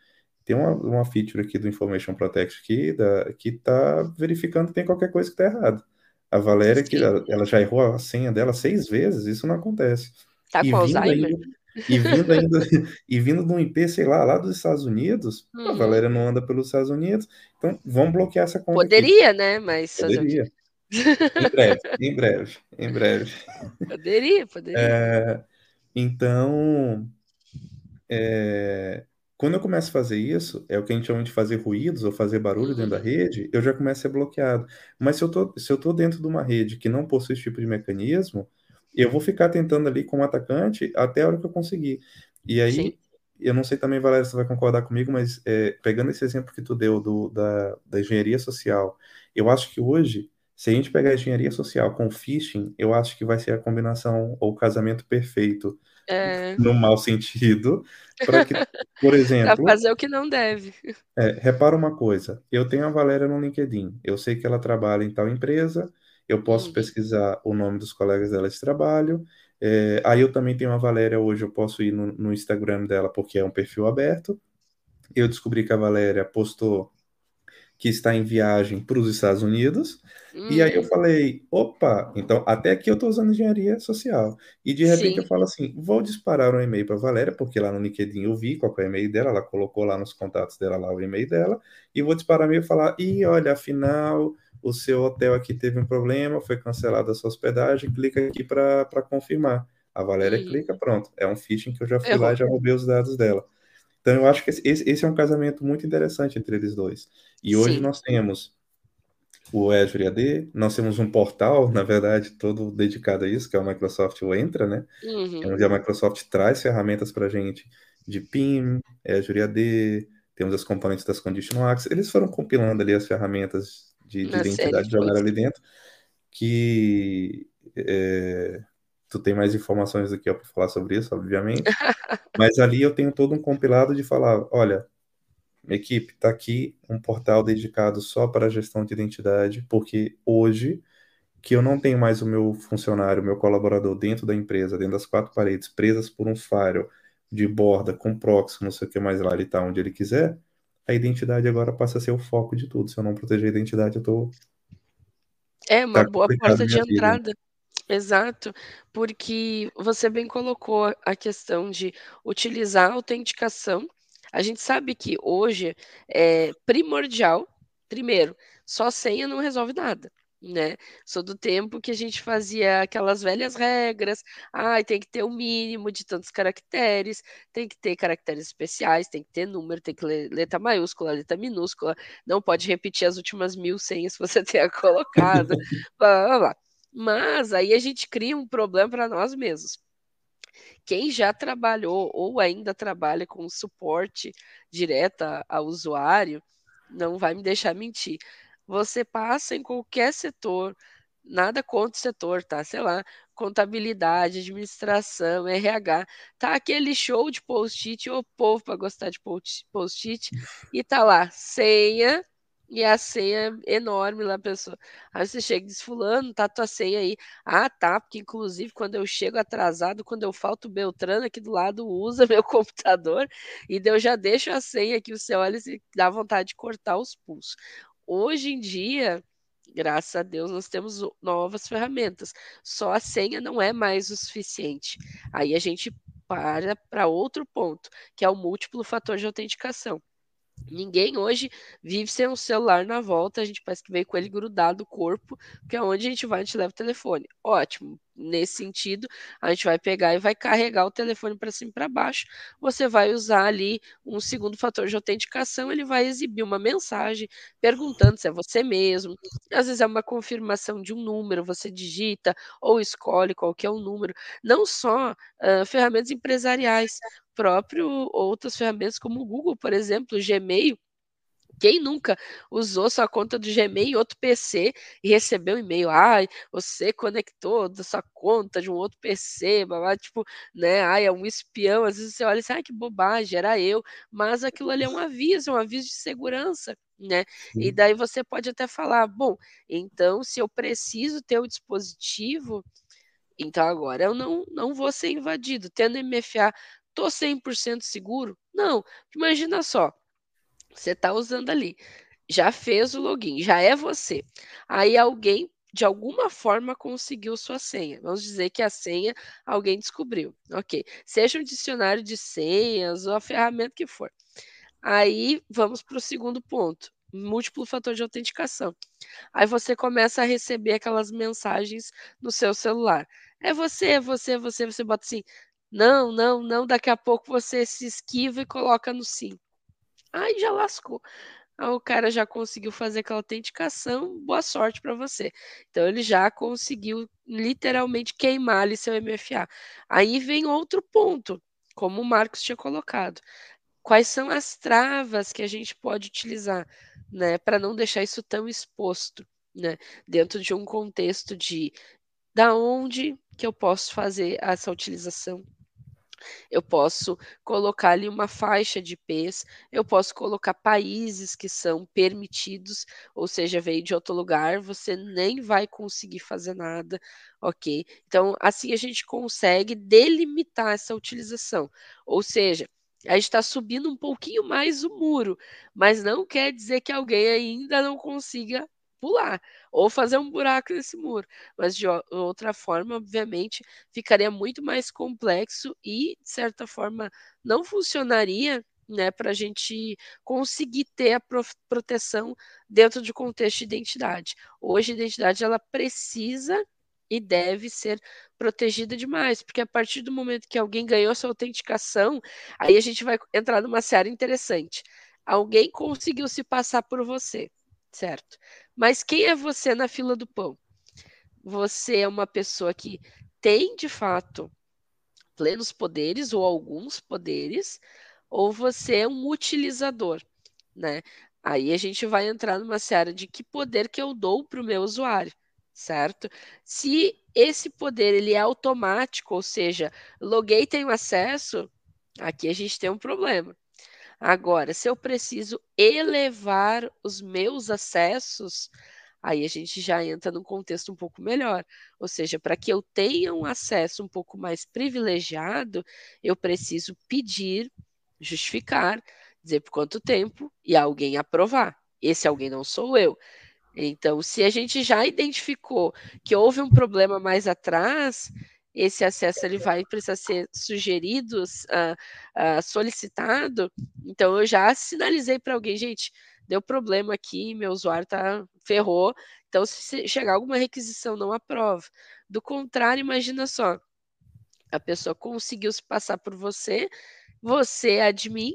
tem uma, uma feature aqui do Information Protect aqui, da, que está verificando que tem qualquer coisa que está errado. A Valéria, que ela, ela, já errou a senha dela seis vezes, isso não acontece. Tá com Alzheimer? Ainda, e vindo ainda, e vindo de um IP, sei lá, lá dos Estados Unidos, hum. a. Valéria não anda pelos Estados Unidos, então vamos bloquear essa conta. Poderia, aqui. né? Mas poderia. em breve, em breve, em breve. Poderia, poderia. É, então, é, quando eu começo a fazer isso, é o que a gente chama de fazer ruídos ou fazer barulho dentro da uhum. rede, eu já começo a ser bloqueado. Mas se eu tô, se eu tô dentro de uma rede que não possui esse tipo de mecanismo, eu vou ficar tentando ali como atacante até a hora que eu conseguir. E aí, Sim. eu não sei também, Valéria, se você vai concordar comigo, mas é, pegando esse exemplo que tu deu do, da, da engenharia social, eu acho que hoje se a gente pegar a engenharia social com phishing, eu acho que vai ser a combinação ou o casamento perfeito, é... no mau sentido, para que, por exemplo. Para fazer o que não deve. É, repara uma coisa: eu tenho a Valéria no LinkedIn, eu sei que ela trabalha em tal empresa, eu posso uhum. pesquisar o nome dos colegas dela de trabalho. É, aí eu também tenho a Valéria hoje, eu posso ir no, no Instagram dela porque é um perfil aberto. Eu descobri que a Valéria postou que está em viagem para os Estados Unidos. Hum. E aí eu hum. falei, opa, então até aqui eu estou usando engenharia social. E de repente Sim. eu falo assim, vou disparar um e-mail para Valéria, porque lá no LinkedIn eu vi qual é o e-mail dela, ela colocou lá nos contatos dela lá o e-mail dela, e vou disparar e-mail e falar, e olha, afinal, o seu hotel aqui teve um problema, foi cancelada a sua hospedagem, clica aqui para confirmar. A Valéria clica, pronto. É um phishing que eu já fui eu lá e já roubei os dados dela. Então, eu acho que esse, esse é um casamento muito interessante entre eles dois. E hoje Sim. nós temos o Azure AD, nós temos um portal, na verdade, todo dedicado a isso, que é o Microsoft Entra, né? Uhum. Onde a Microsoft traz ferramentas para a gente de PIM, Azure AD, temos as componentes das Conditional Access. Eles foram compilando ali as ferramentas de, de identidade jogar ali dentro, que é, tu tem mais informações do que eu para falar sobre isso, obviamente. Mas ali eu tenho todo um compilado de falar, olha, equipe, está aqui um portal dedicado só para a gestão de identidade, porque hoje que eu não tenho mais o meu funcionário, o meu colaborador dentro da empresa, dentro das quatro paredes, presas por um firewall de borda, com proxy, não sei o que mais lá, ele está onde ele quiser, a identidade agora passa a ser o foco de tudo. Se eu não proteger a identidade, eu tô. É uma tá boa porta de entrada. Vida. Exato, porque você bem colocou a questão de utilizar a autenticação. A gente sabe que hoje é primordial, primeiro, só senha não resolve nada né? Sou do tempo que a gente fazia aquelas velhas regras, ah, tem que ter o um mínimo de tantos caracteres, tem que ter caracteres especiais, tem que ter número, tem que ler letra maiúscula, letra minúscula, não pode repetir as últimas mil senhas que você tenha colocado, blá, blá, blá. Mas aí a gente cria um problema para nós mesmos. Quem já trabalhou ou ainda trabalha com suporte direto ao usuário, não vai me deixar mentir. Você passa em qualquer setor, nada contra o setor, tá? Sei lá, contabilidade, administração, RH, tá aquele show de post-it, o povo para gostar de post-it, e tá lá, senha e a senha é enorme lá, pessoa. Aí você chega e diz, fulano, tá tua senha aí. Ah, tá, porque inclusive quando eu chego atrasado, quando eu falto o Beltrano aqui do lado, usa meu computador, e eu já deixo a senha aqui, você olha e dá vontade de cortar os pulsos. Hoje em dia, graças a Deus, nós temos novas ferramentas. Só a senha não é mais o suficiente. Aí a gente para para outro ponto, que é o múltiplo fator de autenticação. Ninguém hoje vive sem um celular na volta, a gente parece que veio com ele grudado no corpo, porque aonde a gente vai, a gente leva o telefone. Ótimo. Nesse sentido, a gente vai pegar e vai carregar o telefone para cima e para baixo. Você vai usar ali um segundo fator de autenticação, ele vai exibir uma mensagem perguntando se é você mesmo. Às vezes é uma confirmação de um número, você digita ou escolhe qual que é o número. Não só uh, ferramentas empresariais, próprio outras ferramentas como o Google, por exemplo, o Gmail. Quem nunca usou sua conta do Gmail em outro PC e recebeu um e-mail? Ai, você conectou da sua conta de um outro PC, blá, tipo, né? Ai, é um espião. Às vezes você olha e diz, ai, que bobagem, era eu. Mas aquilo ali é um aviso, é um aviso de segurança, né? Sim. E daí você pode até falar, bom, então se eu preciso ter o dispositivo, então agora eu não, não vou ser invadido. Tendo MFA Tô 100% seguro? Não. Imagina só. Você está usando ali, já fez o login, já é você. Aí alguém de alguma forma conseguiu sua senha. Vamos dizer que a senha alguém descobriu. Ok. Seja um dicionário de senhas ou a ferramenta que for. Aí vamos para o segundo ponto: múltiplo fator de autenticação. Aí você começa a receber aquelas mensagens no seu celular. É você, é você, é você. Você bota assim: não, não, não, daqui a pouco você se esquiva e coloca no sim. Aí já lascou. Aí o cara já conseguiu fazer aquela autenticação, boa sorte para você. Então ele já conseguiu literalmente queimar ali seu MFA. Aí vem outro ponto, como o Marcos tinha colocado. Quais são as travas que a gente pode utilizar, né, para não deixar isso tão exposto, né, dentro de um contexto de da onde que eu posso fazer essa utilização, eu posso colocar ali uma faixa de IPs, eu posso colocar países que são permitidos, ou seja, veio de outro lugar, você nem vai conseguir fazer nada, ok? Então, assim a gente consegue delimitar essa utilização, ou seja, a gente está subindo um pouquinho mais o muro, mas não quer dizer que alguém ainda não consiga pular ou fazer um buraco nesse muro. Mas de outra forma, obviamente, ficaria muito mais complexo e, de certa forma, não funcionaria né, para a gente conseguir ter a proteção dentro de contexto de identidade. Hoje, a identidade ela precisa e deve ser protegida demais, porque a partir do momento que alguém ganhou sua autenticação, aí a gente vai entrar numa série interessante. Alguém conseguiu se passar por você, certo? Mas quem é você na fila do pão? Você é uma pessoa que tem de fato plenos poderes ou alguns poderes, ou você é um utilizador, né? Aí a gente vai entrar numa série de que poder que eu dou para o meu usuário, certo? Se esse poder ele é automático, ou seja, loguei tenho acesso, aqui a gente tem um problema. Agora, se eu preciso elevar os meus acessos, aí a gente já entra num contexto um pouco melhor. Ou seja, para que eu tenha um acesso um pouco mais privilegiado, eu preciso pedir, justificar, dizer por quanto tempo e alguém aprovar. Esse alguém não sou eu. Então, se a gente já identificou que houve um problema mais atrás, esse acesso ele vai precisar ser sugerido, uh, uh, solicitado. Então eu já sinalizei para alguém, gente, deu problema aqui, meu usuário tá ferrou. Então se chegar alguma requisição não aprova. Do contrário, imagina só, a pessoa conseguiu se passar por você, você é admin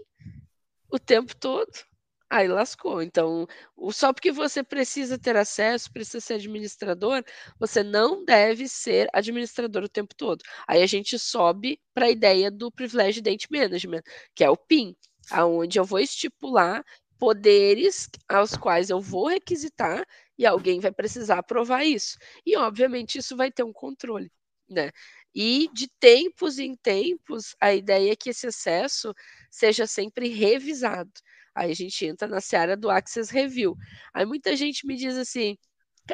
o tempo todo Aí lascou. Então, só porque você precisa ter acesso, precisa ser administrador, você não deve ser administrador o tempo todo. Aí a gente sobe para a ideia do Privilege Date Management, que é o PIN, aonde eu vou estipular poderes aos quais eu vou requisitar e alguém vai precisar aprovar isso. E, obviamente, isso vai ter um controle. Né? E de tempos em tempos, a ideia é que esse acesso seja sempre revisado. Aí a gente entra na seara do Access Review. Aí muita gente me diz assim: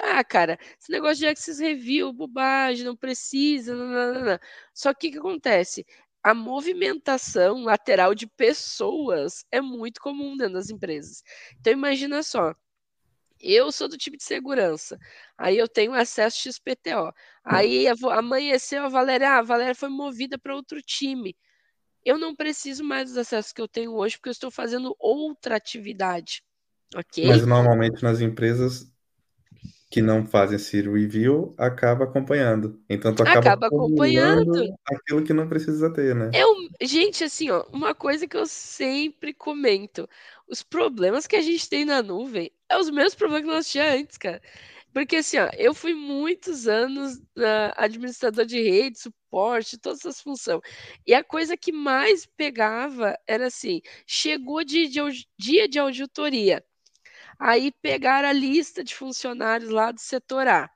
ah, cara, esse negócio de Access Review, bobagem, não precisa. Não, não, não. Só que o que acontece? A movimentação lateral de pessoas é muito comum dentro das empresas. Então imagina só, eu sou do time de segurança. Aí eu tenho acesso XPTO. Aí amanheceu a Valéria, ah, a Valéria foi movida para outro time. Eu não preciso mais dos acessos que eu tenho hoje porque eu estou fazendo outra atividade. Ok? Mas normalmente nas empresas que não fazem esse review acaba acompanhando. Então tu acaba, acaba acompanhando aquilo que não precisa ter, né? Eu, gente, assim, ó, uma coisa que eu sempre comento, os problemas que a gente tem na nuvem é os mesmos problemas que nós tínhamos antes, cara. Porque assim, ó, eu fui muitos anos uh, administrador de rede, suporte, todas essas funções. E a coisa que mais pegava era assim: chegou de, de, dia de auditoria. Aí pegaram a lista de funcionários lá do setor A.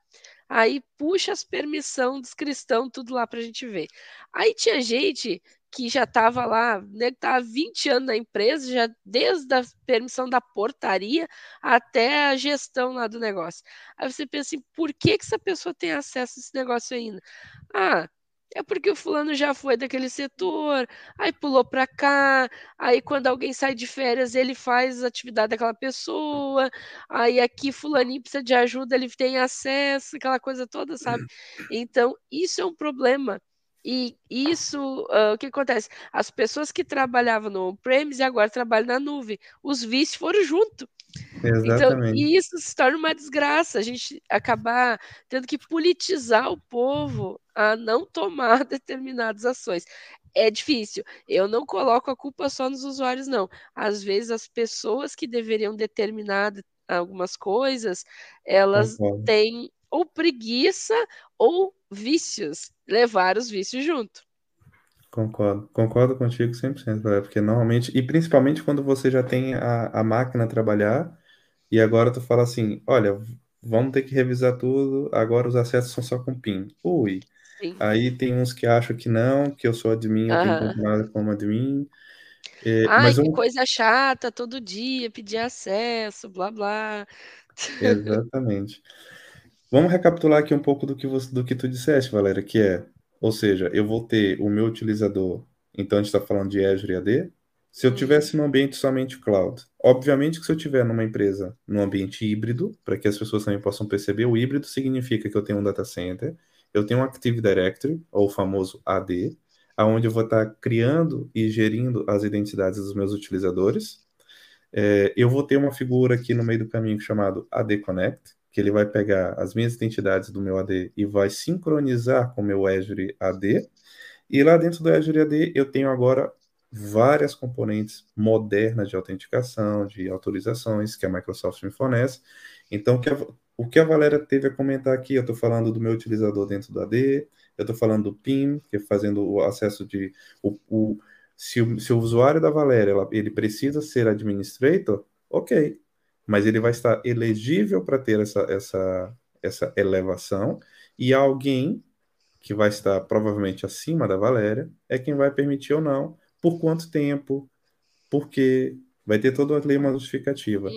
Aí puxa as permissão cristãos, tudo lá para a gente ver. Aí tinha gente que já estava lá, né, estava há 20 anos na empresa, já desde a permissão da portaria até a gestão lá do negócio. Aí você pensa assim, por que, que essa pessoa tem acesso a esse negócio ainda? Ah, é porque o fulano já foi daquele setor, aí pulou para cá, aí quando alguém sai de férias, ele faz a atividade daquela pessoa, aí aqui fulaninho precisa de ajuda, ele tem acesso, aquela coisa toda, sabe? Então, isso é um problema. E isso, uh, o que acontece? As pessoas que trabalhavam no on-premise agora trabalham na nuvem. Os vícios foram junto. Então, Exatamente. Então, isso se torna uma desgraça, a gente acabar tendo que politizar o povo a não tomar determinadas ações. É difícil. Eu não coloco a culpa só nos usuários, não. Às vezes, as pessoas que deveriam determinar algumas coisas, elas Concordo. têm ou preguiça ou vícios, levar os vícios junto. Concordo, concordo contigo 100%, Valéria, porque normalmente, e principalmente quando você já tem a, a máquina a trabalhar, e agora tu fala assim, olha, vamos ter que revisar tudo, agora os acessos são só com PIN. Ui, Sim. aí tem uns que acham que não, que eu sou admin, eu tenho que Aham. continuar como admin, é, Ai, mas que eu, coisa chata, todo dia pedir acesso, blá blá. exatamente. Vamos recapitular aqui um pouco do que, você, do que tu disseste, Valéria, que é, ou seja, eu vou ter o meu utilizador, então a gente está falando de Azure AD, se eu Uhum. tivesse num ambiente somente cloud, obviamente que se eu tiver numa empresa num ambiente híbrido, para que as pessoas também possam perceber, o híbrido significa que eu tenho um data center, eu tenho um Active Directory, ou o famoso AD, aonde eu vou estar criando e gerindo as identidades dos meus utilizadores. É, eu vou ter uma figura aqui no meio do caminho chamado AD Connect, que ele vai pegar as minhas identidades do meu AD e vai sincronizar com o meu Azure AD. E lá dentro do Azure AD eu tenho agora várias componentes modernas de autenticação, de autorizações que a Microsoft me fornece. Então, o que a, Valéria teve a comentar aqui, eu estou falando do meu utilizador dentro do AD, eu estou falando do PIN, que é fazendo o acesso de... O, o, se, o, se o usuário da Valéria ela, ele precisa ser administrator, ok, mas ele vai estar elegível para ter essa, essa, essa elevação, e alguém que vai estar provavelmente acima da Valéria é quem vai permitir ou não, por quanto tempo, porque vai ter toda a lei uma justificativa.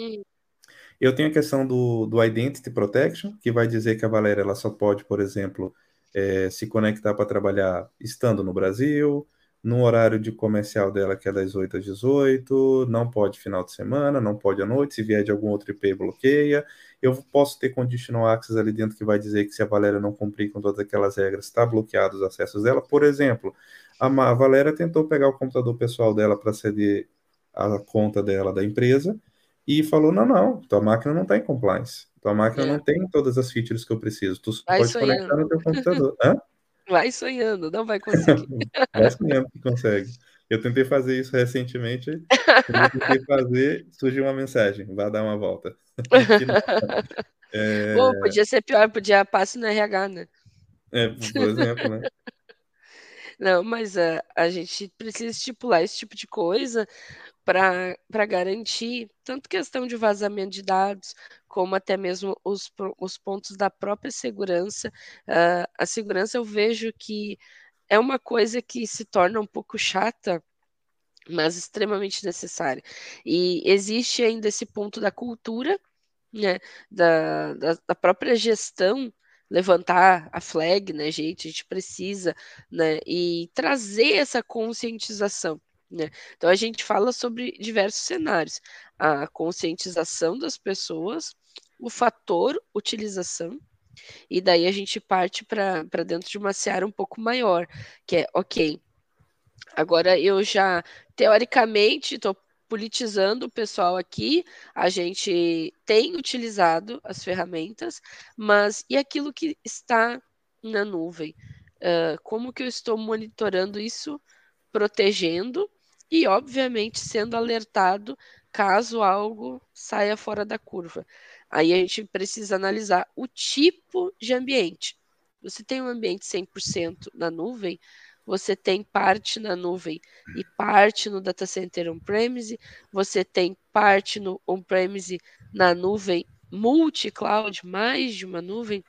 Eu tenho a questão do, do Identity Protection, que vai dizer que a Valéria ela só pode, por exemplo, é, se conectar para trabalhar estando no Brasil, no horário de comercial dela, que é das 8 às 18, não pode final de semana, não pode à noite, se vier de algum outro IP, bloqueia. Eu posso ter conditional access ali dentro que vai dizer que se a Valéria não cumprir com todas aquelas regras, está bloqueado os acessos dela. Por exemplo, a, a Valéria tentou pegar o computador pessoal dela para ceder a conta dela da empresa e falou: não, não, tua máquina não está em compliance. Tua máquina é. não tem todas as features que eu preciso. Tu vai pode sonhando. conectar no teu computador. Hã? Vai sonhando, não vai conseguir. vai sonhando que consegue. Eu tentei fazer isso recentemente. Eu tentei fazer, surgiu uma mensagem: vá dar uma volta. é... Podia ser pior, podia passar no RH, né? É, por exemplo, né? Não, mas a, a gente precisa estipular esse tipo de coisa, para garantir tanto questão de vazamento de dados, como até mesmo os, os pontos da própria segurança. Uh, a segurança eu vejo que é uma coisa que se torna um pouco chata, mas extremamente necessária. E existe ainda esse ponto da cultura, né, da, da, da própria gestão levantar a flag, né, gente? A gente precisa, né, e trazer essa conscientização. Né? Então a gente fala sobre diversos cenários: a conscientização das pessoas, o fator utilização, e daí a gente parte para dentro de uma seara um pouco maior, que é ok. Agora eu já, teoricamente, estou politizando o pessoal aqui, a gente tem utilizado as ferramentas, mas e aquilo que está na nuvem? Uh, como que eu estou monitorando isso, protegendo e, obviamente, sendo alertado caso algo saia fora da curva. Aí a gente precisa analisar o tipo de ambiente. Você tem um ambiente 100% na nuvem, você tem parte na nuvem e parte no data center on-premise, você tem parte no on-premise na nuvem multi-cloud, mais de uma nuvem,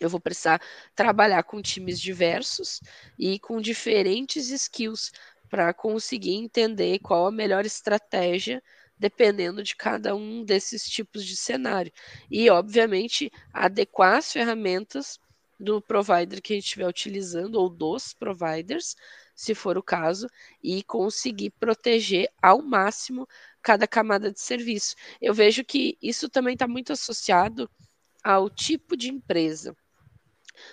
eu vou precisar trabalhar com times diversos e com diferentes skills para conseguir entender qual a melhor estratégia dependendo de cada um desses tipos de cenário. E, obviamente, adequar as ferramentas do provider que a gente estiver utilizando, ou dos providers, se for o caso, e conseguir proteger ao máximo cada camada de serviço. Eu vejo que isso também está muito associado ao tipo de empresa,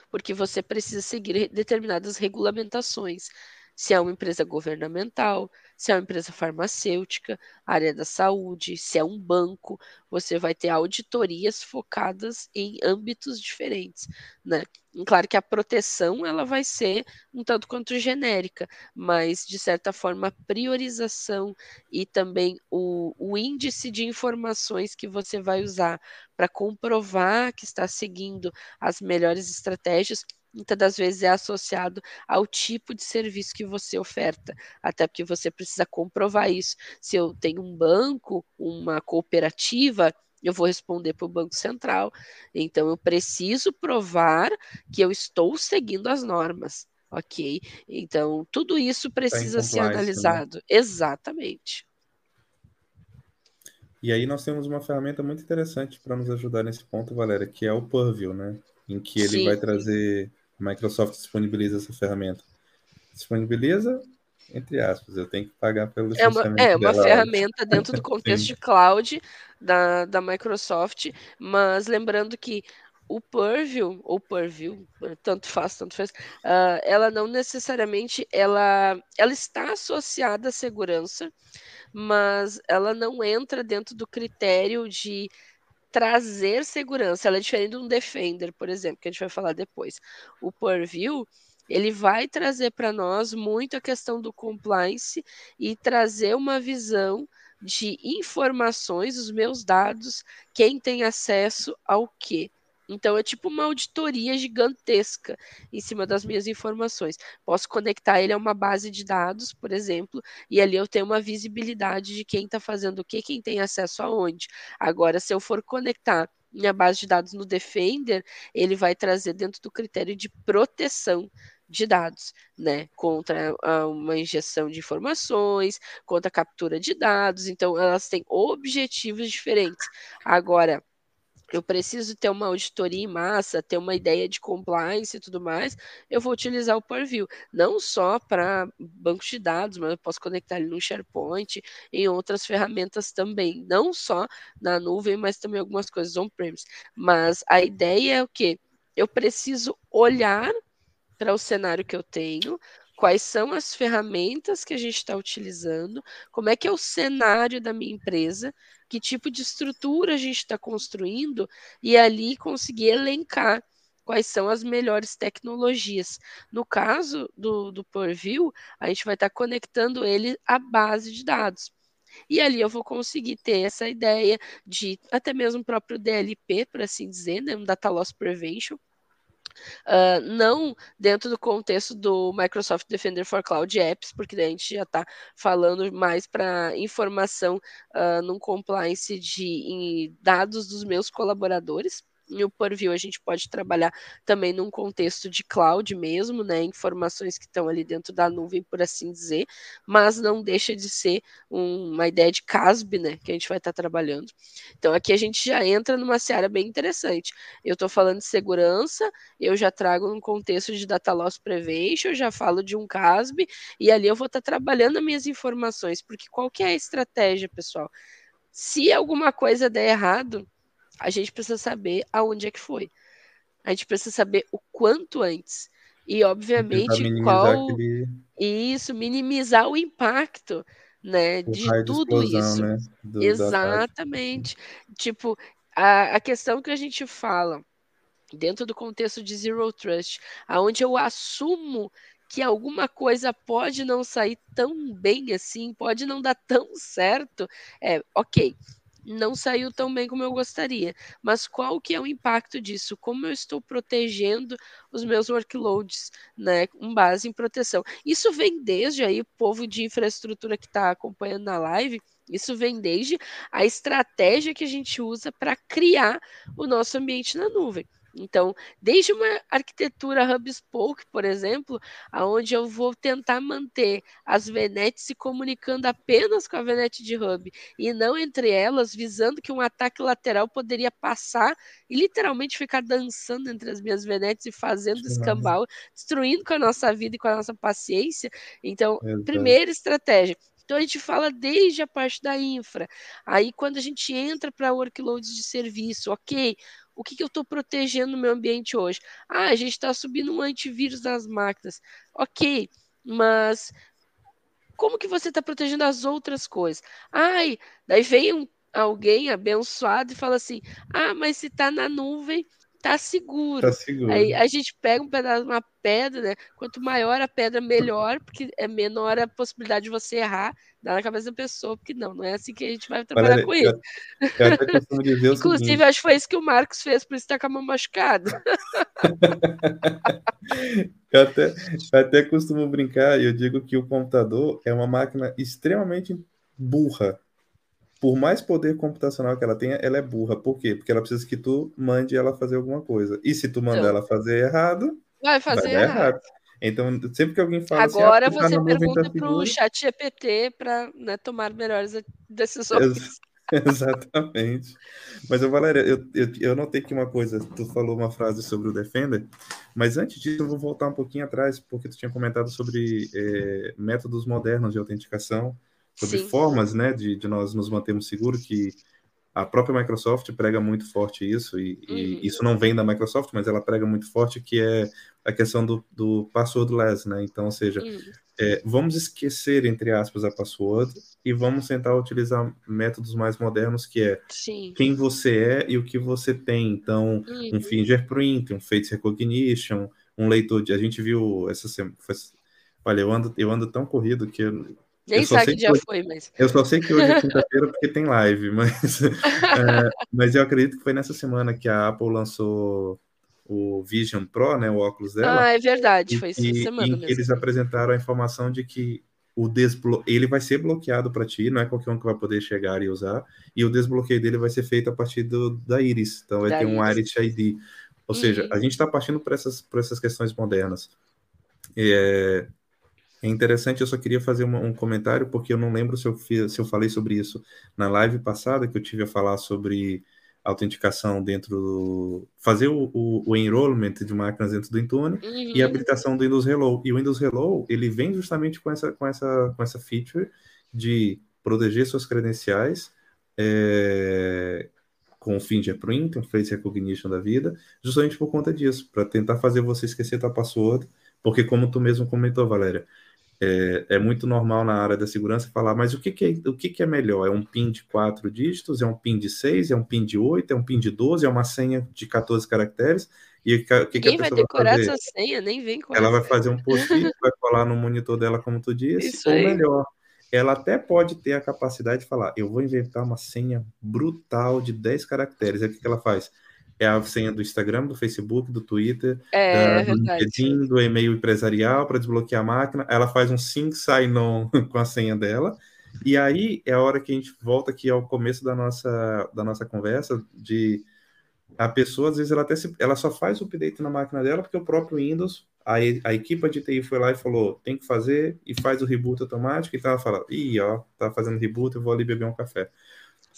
porque você precisa seguir determinadas regulamentações se é uma empresa governamental, se é uma empresa farmacêutica, área da saúde, se é um banco, você vai ter auditorias focadas em âmbitos diferentes, né? Claro que a proteção ela vai ser um tanto quanto genérica, mas de certa forma a priorização e também o, o índice de informações que você vai usar para comprovar que está seguindo as melhores estratégias muitas das vezes é associado ao tipo de serviço que você oferta, até porque você precisa comprovar isso. Se eu tenho um banco, uma cooperativa, eu vou responder para o Banco Central. Então, eu preciso provar que eu estou seguindo as normas, ok? Então, tudo isso precisa ser né? analisado. Né? Exatamente. E aí nós temos uma ferramenta muito interessante para nos ajudar nesse ponto, Valéria, que é o Purview, né? Em que ele Sim. vai trazer a Microsoft disponibiliza essa ferramenta. Disponibiliza, entre aspas, eu tenho que pagar pelo É uma, é uma ferramenta dentro do contexto de cloud da, da Microsoft, mas lembrando que o Purview, ou Purview, tanto faz, tanto faz, uh, ela não necessariamente, ela, ela está associada à segurança, mas ela não entra dentro do critério de trazer segurança. Ela é diferente de um Defender, por exemplo, que a gente vai falar depois. O Purview, ele vai trazer para nós muito a questão do compliance e trazer uma visão de informações, os meus dados, quem tem acesso ao quê. Então é tipo uma auditoria gigantesca em cima das minhas informações. Posso conectar ele a uma base de dados, por exemplo, e ali eu tenho uma visibilidade de quem está fazendo o que, quem tem acesso aonde. Agora, se eu for conectar minha base de dados no Defender, ele vai trazer dentro do critério de proteção de dados, né, contra uma injeção de informações, contra a captura de dados, então elas têm objetivos diferentes. Agora, eu preciso ter uma auditoria em massa, ter uma ideia de compliance e tudo mais, eu vou utilizar o Purview, não só para bancos de dados, mas eu posso conectar ele no SharePoint, em outras ferramentas também, não só na nuvem, mas também algumas coisas on-premise. Mas a ideia é o quê? Eu preciso olhar para o cenário que eu tenho, quais são as ferramentas que a gente está utilizando, como é que é o cenário da minha empresa, que tipo de estrutura a gente está construindo, e ali conseguir elencar quais são as melhores tecnologias. No caso do, do Purview, a gente vai estar tá conectando ele à base de dados. E ali eu vou conseguir ter essa ideia de até mesmo o próprio DLP, por assim dizer, né, um Data Loss Prevention, Uh, não dentro do contexto do Microsoft Defender for Cloud Apps, porque daí a gente já está falando mais para informação uh, num compliance de dados dos meus colaboradores. E o Purview a gente pode trabalhar também num contexto de cloud mesmo, né? Informações que estão ali dentro da nuvem, por assim dizer, mas não deixa de ser um, uma ideia de CASB, né? Que a gente vai estar tá trabalhando. Então aqui a gente já entra numa seara bem interessante. Eu estou falando de segurança, eu já trago um contexto de data loss prevention, já falo de um CASB, e ali eu vou estar tá trabalhando as minhas informações, porque qual que é a estratégia, pessoal? Se alguma coisa der errado, a gente precisa saber aonde é que foi. A gente precisa saber o quanto antes. E, obviamente, qual. Aquele... Isso, minimizar o impacto né, o de tudo de isso. Né, do, Exatamente. Tipo, a, a questão que a gente fala dentro do contexto de Zero Trust, aonde eu assumo que alguma coisa pode não sair tão bem assim, pode não dar tão certo, é ok não saiu tão bem como eu gostaria. Mas qual que é o impacto disso? Como eu estou protegendo os meus workloads, né, com base em proteção? Isso vem desde aí o povo de infraestrutura que está acompanhando na live, isso vem desde a estratégia que a gente usa para criar o nosso ambiente na nuvem. Então, desde uma arquitetura hub spoke, por exemplo, aonde eu vou tentar manter as VNets se comunicando apenas com a VNet de hub e não entre elas, visando que um ataque lateral poderia passar e literalmente ficar dançando entre as minhas VNets e fazendo escambau, destruindo com a nossa vida e com a nossa paciência. Então, primeira estratégia, então a gente fala desde a parte da infra. Aí quando a gente entra para workloads de serviço, ok, o que, que eu estou protegendo no meu ambiente hoje? Ah, a gente está subindo um antivírus nas máquinas. Ok, mas como que você está protegendo as outras coisas? Ai, daí vem um, alguém abençoado e fala assim: ah, mas se está na nuvem, tá seguro. Tá seguro. Aí a gente pega um pedaço, uma pedra, né? Quanto maior a pedra, melhor, porque é menor a possibilidade de você errar, dar na cabeça da pessoa, porque não, não é assim que a gente vai trabalhar com isso. Eu, eu dizer Inclusive, seguinte. acho que foi isso que o Marcos fez, por isso tá com a mão machucada. eu, até, eu até costumo brincar e eu digo que o computador é uma máquina extremamente burra por mais poder computacional que ela tenha, ela é burra. Por quê? Porque ela precisa que tu mande ela fazer alguma coisa. E se tu mandar então, ela fazer errado, vai fazer vai errado. errado. Então, sempre que alguém fala Agora assim, ah, você pergunta para o chat GPT para né, tomar melhores decisões. Ex exatamente. Mas, Valéria, eu, eu, eu notei que uma coisa, tu falou uma frase sobre o Defender, mas antes disso eu vou voltar um pouquinho atrás, porque tu tinha comentado sobre é, métodos modernos de autenticação, sobre Sim. formas né, de, de nós nos mantermos seguros, que a própria Microsoft prega muito forte isso, e, uhum. e, isso não vem da Microsoft, mas ela prega muito forte, que é a questão do, do passwordless, né? Então, ou seja, uhum. é, vamos esquecer, entre aspas, a password e vamos tentar utilizar métodos mais modernos, que é Sim. quem você é e o que você tem. Então, uhum. um fingerprint, um face recognition, um leitor de... A gente viu essa semana... Olha, eu ando, eu ando tão corrido que eu, nem sabe que já hoje, foi, mas. Eu só sei que hoje é quinta-feira porque tem live, mas, é, mas eu acredito que foi nessa semana que a Apple lançou o Vision Pro, né, o óculos dela. Ah, é verdade, foi essa semana. E mesmo. eles apresentaram a informação de que o desblo... ele vai ser bloqueado para ti, não é qualquer um que vai poder chegar e usar, e o desbloqueio dele vai ser feito a partir do, da Iris, então vai da ter um Iris ID. Ou uhum. seja, a gente está partindo por essas, por essas questões modernas. É, é interessante, eu só queria fazer uma, um comentário, porque eu não lembro se eu, fiz, se eu falei sobre isso na live passada, que eu tive a falar sobre autenticação dentro do. fazer o, o, o enrollment de máquinas dentro do Intune uhum. e a habilitação do Windows Hello. E o Windows Hello, ele vem justamente com essa, com essa, com essa feature de proteger suas credenciais é, com o fingerprint, um face recognition da vida, justamente por conta disso, para tentar fazer você esquecer tua password, porque como tu mesmo comentou, Valéria, é, é, muito normal na área da segurança falar, mas o que, que, é, o que, que é melhor? É um PIN de quatro dígitos? É um PIN de seis? É um PIN de oito? É um PIN de 12? É uma senha de 14 caracteres? E o que, que, a vai decorar vai essa senha, nem vem com Ela vai fazer um post-it, vai colar no monitor dela, como tu disse, Isso ou aí. melhor, ela até pode ter a capacidade de falar, eu vou inventar uma senha brutal de 10 caracteres. Aí o que, que ela faz? É a senha do Instagram, do Facebook, do Twitter, é, da, do LinkedIn, do e-mail empresarial para desbloquear a máquina. Ela faz um sync sign-on com a senha dela. E aí é a hora que a gente volta aqui ao começo da nossa, da nossa conversa de a pessoa, às vezes, ela, até se, ela só faz o update na máquina dela porque o próprio Windows, a, a equipe de TI foi lá e falou, tem que fazer, e faz o reboot automático, e ela fala, ih, ó, tá fazendo reboot, eu vou ali beber um café.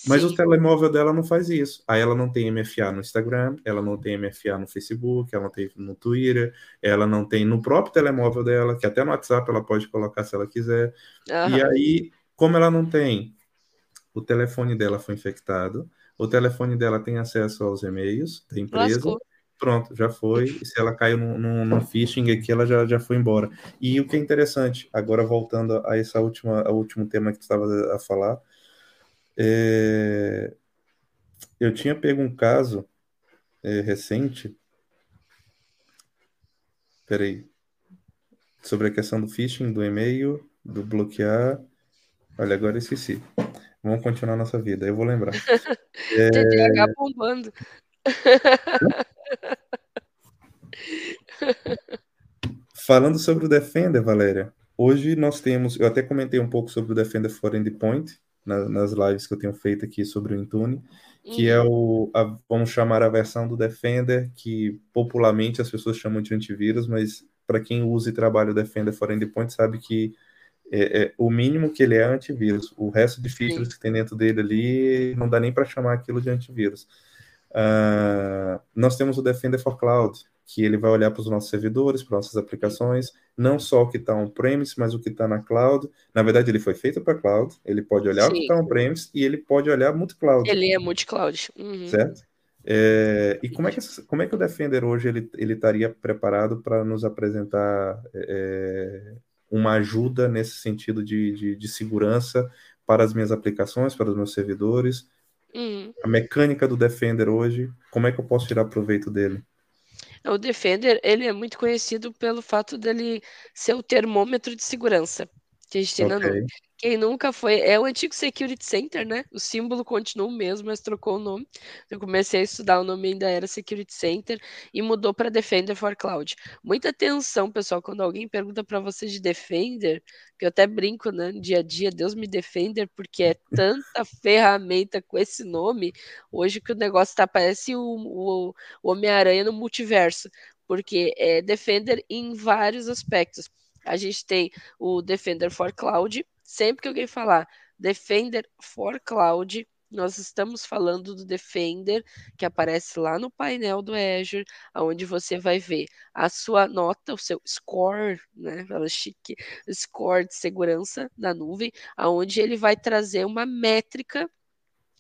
Mas Sim. o telemóvel dela não faz isso. Aí ela não tem MFA no Instagram, ela não tem MFA no Facebook, ela não tem no Twitter, ela não tem no próprio telemóvel dela, que até no WhatsApp ela pode colocar se ela quiser. Uhum. E aí, como ela não tem, o telefone dela foi infectado, o telefone dela tem acesso aos e-mails da empresa. Lascou. Pronto, já foi. E se ela caiu no phishing aqui, ela já, já foi embora. E o que é interessante, agora voltando a essa última, último tema que tu estava a falar, é... eu tinha pego um caso é, recente. Peraí. Sobre a questão do phishing, do e-mail, do bloquear. Olha, agora esqueci. Vamos continuar nossa vida, eu vou lembrar. é... TDAH bombando. Falando sobre o Defender, Valéria, hoje nós temos, eu até comentei um pouco sobre o Defender for Endpoint na, nas lives que eu tenho feito aqui sobre o Intune, que é uhum. é o, a, vamos chamar a versão do Defender, que popularmente as pessoas chamam de antivírus, mas para quem usa e trabalha o Defender for Endpoint sabe que é, é, o mínimo que ele é antivírus. O resto de features Sim. que tem dentro dele ali não dá nem para chamar aquilo de antivírus. Uh, nós temos o Defender for Cloud, que ele vai olhar para os nossos servidores, para nossas aplicações, não só o que está on-premise, mas o que está na cloud. Na verdade, ele foi feito para cloud, ele pode olhar Sim. o que está on-premise e ele pode olhar multi-cloud. Ele é multi-cloud. Uhum. Certo? É, e como é, que, como é que o Defender hoje ele, ele estaria preparado para nos apresentar é, uma ajuda nesse sentido de, de, de, segurança para as minhas aplicações, para os meus servidores. Uhum. A mecânica do Defender hoje, como é que eu posso tirar proveito dele? O Defender, ele é muito conhecido pelo fato dele ser o termômetro de segurança que a gente tem okay. na nuvem. Quem nunca foi. É o antigo Security Center, né? O símbolo continua o mesmo, mas trocou o nome. Eu comecei a estudar, o nome ainda era Security Center e mudou para Defender for Cloud. Muita atenção, pessoal, quando alguém pergunta para você de Defender, que eu até brinco, né? No dia a dia, Deus me Defender, porque é tanta ferramenta com esse nome, hoje que o negócio tá, parece o, o, o Homem-Aranha no multiverso. Porque é Defender em vários aspectos. A gente tem o Defender for Cloud, Sempre que alguém falar Defender for Cloud, nós estamos falando do Defender, que aparece lá no painel do Azure, onde você vai ver a sua nota, o seu score, né? Fala chique, score de segurança da nuvem, aonde ele vai trazer uma métrica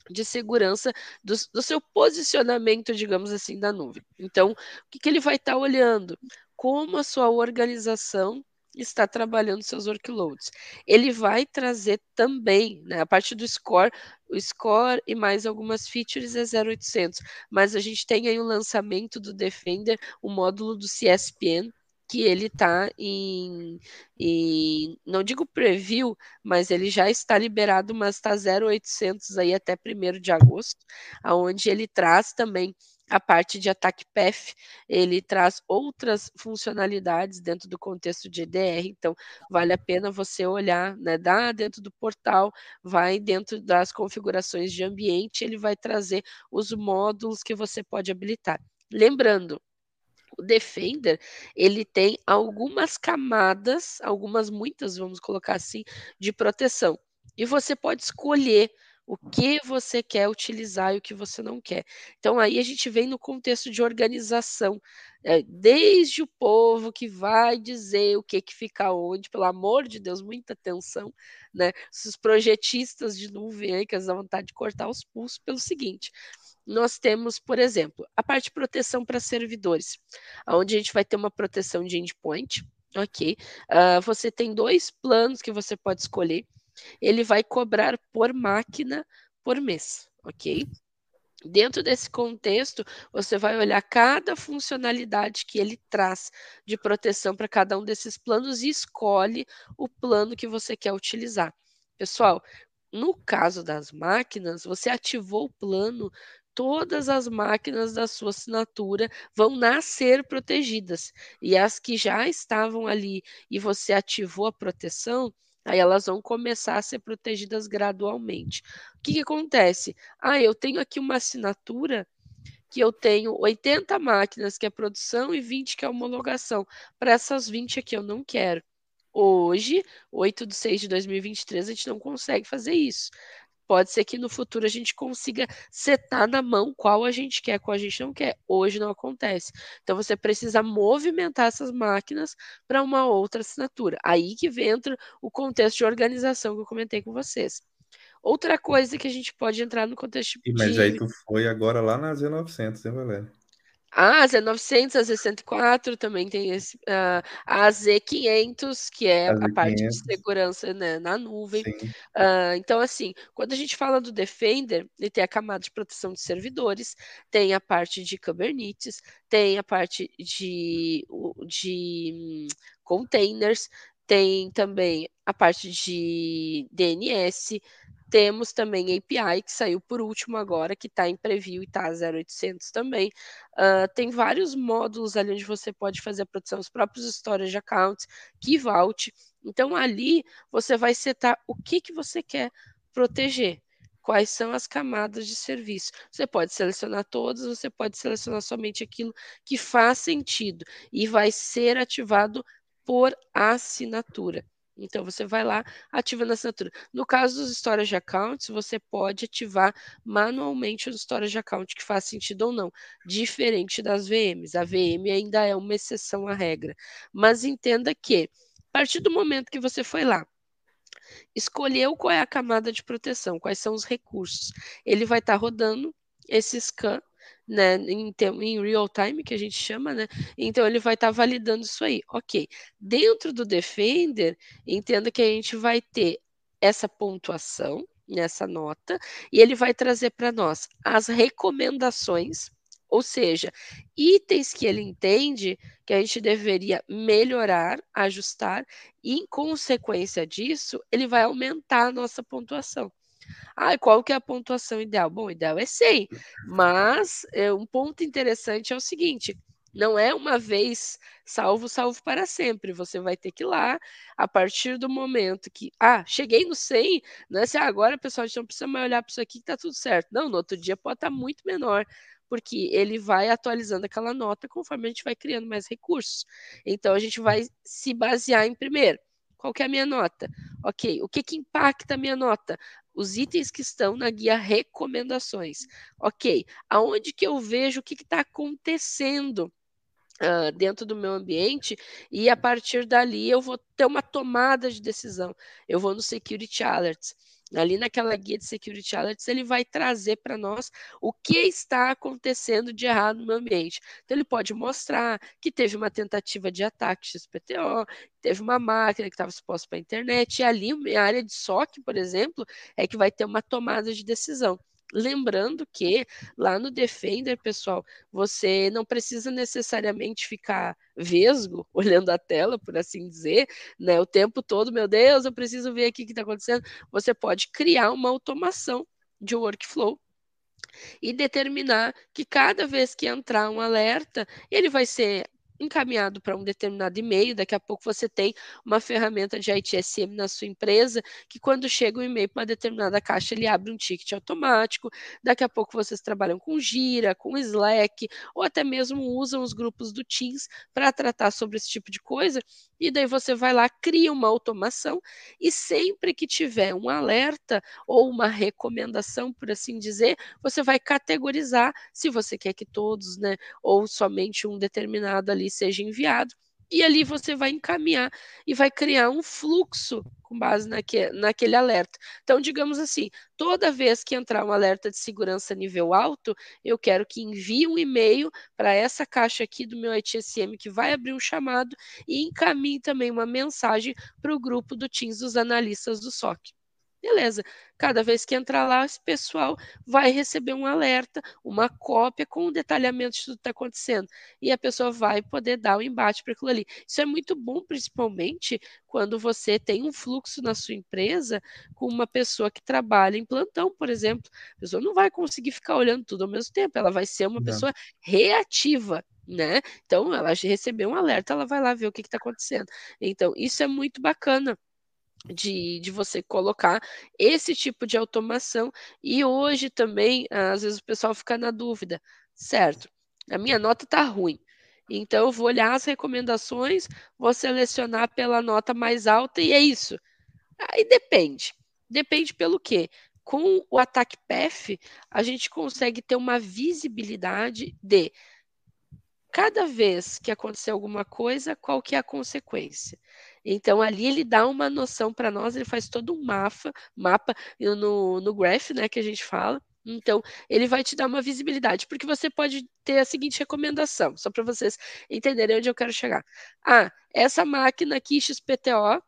de segurança do, do, seu posicionamento, digamos assim, da nuvem. Então, o que, que ele vai estar tá olhando? Como a sua organização está trabalhando seus workloads. Ele vai trazer também, né, a parte do score, o score e mais algumas features é 0800, mas a gente tem aí o lançamento do Defender, o módulo do CSPN, que ele está em, em, não digo preview, mas ele já está liberado, mas está 0800 aí até 1 de agosto, aonde ele traz também a parte de ataque PEF, ele traz outras funcionalidades dentro do contexto de EDR, então vale a pena você olhar, né, dá dentro do portal, vai dentro das configurações de ambiente, ele vai trazer os módulos que você pode habilitar. Lembrando, o Defender, ele tem algumas camadas, algumas muitas, vamos colocar assim, de proteção. E você pode escolher o que você quer utilizar e o que você não quer. Então aí a gente vem no contexto de organização, é, desde o povo que vai dizer o que que fica onde, pelo amor de Deus, muita atenção, né? Os projetistas de nuvem aí que dá vontade de cortar os pulsos pelo seguinte. Nós temos, por exemplo, a parte de proteção para servidores, onde a gente vai ter uma proteção de endpoint, ok? Uh, você tem dois planos que você pode escolher ele vai cobrar por máquina por mês, ok? Dentro desse contexto, você vai olhar cada funcionalidade que ele traz de proteção para cada um desses planos e escolhe o plano que você quer utilizar. Pessoal, no caso das máquinas, você ativou o plano todas as máquinas da sua assinatura vão nascer protegidas. E as que já estavam ali e você ativou a proteção, aí elas vão começar a ser protegidas gradualmente. O que, que acontece? Ah, eu tenho aqui uma assinatura que eu tenho 80 máquinas que é produção e 20 que é homologação. Para essas 20 aqui eu não quero. Hoje, 8 de 6 de 2023, a gente não consegue fazer isso. Pode ser que no futuro a gente consiga setar na mão qual a gente quer, qual a gente não quer. Hoje não acontece. Então você precisa movimentar essas máquinas para uma outra assinatura. Aí que entra o contexto de organização que eu comentei com vocês. Outra coisa que a gente pode entrar no contexto de. Mas aí tu foi agora lá na Z900, hein, Valéria? A Z900, a Z104 também tem esse, uh, a Z500, que é a, a parte de segurança né, na nuvem. Uh, então, assim, quando a gente fala do Defender, ele tem a camada de proteção de servidores, tem a parte de Kubernetes, tem a parte de, de containers, tem também a parte de DNS, temos também API, que saiu por último agora, que está em preview e está 0800 também. Uh, tem vários módulos ali onde você pode fazer a produção dos próprios storage accounts, Key Vault. Então, ali você vai setar o que, que você quer proteger. Quais são as camadas de serviço? Você pode selecionar todas, você pode selecionar somente aquilo que faz sentido e vai ser ativado por assinatura. Então você vai lá, ativa na assinatura. No caso dos storage accounts, você pode ativar manualmente os storage account que faz sentido ou não, diferente das VMs. A VM ainda é uma exceção à regra. Mas entenda que a partir do momento que você foi lá, escolheu qual é a camada de proteção, quais são os recursos, ele vai estar tá rodando esse scan né, em, em real time, que a gente chama, né? Então ele vai estar tá validando isso aí. Ok. Dentro do Defender, entenda que a gente vai ter essa pontuação nessa nota e ele vai trazer para nós as recomendações, ou seja, itens que ele entende que a gente deveria melhorar, ajustar, e em consequência disso, ele vai aumentar a nossa pontuação. Ah, qual que é a pontuação ideal? Bom, o ideal é 100, mas é, um ponto interessante é o seguinte, não é uma vez salvo, salvo para sempre. Você vai ter que ir lá, a partir do momento que, ah, cheguei no 100, não é assim, ah, agora, pessoal, a gente não precisa mais olhar para isso aqui que tá tudo certo. Não, no outro dia pode estar tá muito menor, porque ele vai atualizando aquela nota conforme a gente vai criando mais recursos. Então, a gente vai se basear em primeiro. Qual que é a minha nota? Ok, o que, que impacta a minha nota? Os itens que estão na guia recomendações. Ok, aonde que eu vejo o que está acontecendo Uh, dentro do meu ambiente e a partir dali eu vou ter uma tomada de decisão. Eu vou no Security Alerts. Ali naquela guia de Security Alerts, ele vai trazer para nós o que está acontecendo de errado no meu ambiente. Então, ele pode mostrar que teve uma tentativa de ataque XPTO, teve uma máquina que estava exposta para a internet, e ali, a área de SOC, por exemplo, é que vai ter uma tomada de decisão. Lembrando que lá no Defender, pessoal, você não precisa necessariamente ficar vesgo, olhando a tela, por assim dizer, né? O tempo todo, meu Deus, eu preciso ver aqui o que está acontecendo. Você pode criar uma automação de workflow e determinar que cada vez que entrar um alerta, ele vai ser encaminhado para um determinado e-mail. Daqui a pouco você tem uma ferramenta de ITSM na sua empresa que quando chega um e-mail para uma determinada caixa, ele abre um ticket automático. Daqui a pouco vocês trabalham com Gira, com Slack, ou até mesmo usam os grupos do Teams para tratar sobre esse tipo de coisa. E daí você vai lá, cria uma automação e sempre que tiver um alerta ou uma recomendação, por assim dizer, você vai categorizar se você quer que todos, né, ou somente um determinado ali seja enviado. E ali você vai encaminhar e vai criar um fluxo com base naque, naquele alerta. Então, digamos assim, toda vez que entrar um alerta de segurança nível alto, eu quero que envie um e-mail para essa caixa aqui do meu ITSM que vai abrir um chamado e encaminhe também uma mensagem para o grupo do Teams dos analistas do SOC. Beleza. Cada vez que entrar lá, esse pessoal vai receber um alerta, uma cópia com o detalhamento de tudo que está acontecendo. E a pessoa vai poder dar o embate para aquilo ali. Isso é muito bom, principalmente quando você tem um fluxo na sua empresa com uma pessoa que trabalha em plantão, por exemplo. A pessoa não vai conseguir ficar olhando tudo ao mesmo tempo, ela vai ser uma não. pessoa reativa. Né? Então, ela recebeu um alerta, ela vai lá ver o que está acontecendo. Então, isso é muito bacana de, de você colocar esse tipo de automação. E hoje também, às vezes o pessoal fica na dúvida, certo? A minha nota está ruim. Então eu vou olhar as recomendações, vou selecionar pela nota mais alta e é isso. Aí depende. Depende pelo quê? Com o ataque PEF, a gente consegue ter uma visibilidade de cada vez que acontecer alguma coisa, qual que é a consequência. Então, ali ele dá uma noção para nós, ele faz todo um mapa, mapa no, no graph, né, que a gente fala. Então, ele vai te dar uma visibilidade, porque você pode ter a seguinte recomendação, só para vocês entenderem onde eu quero chegar. Ah, essa máquina aqui, XPTO,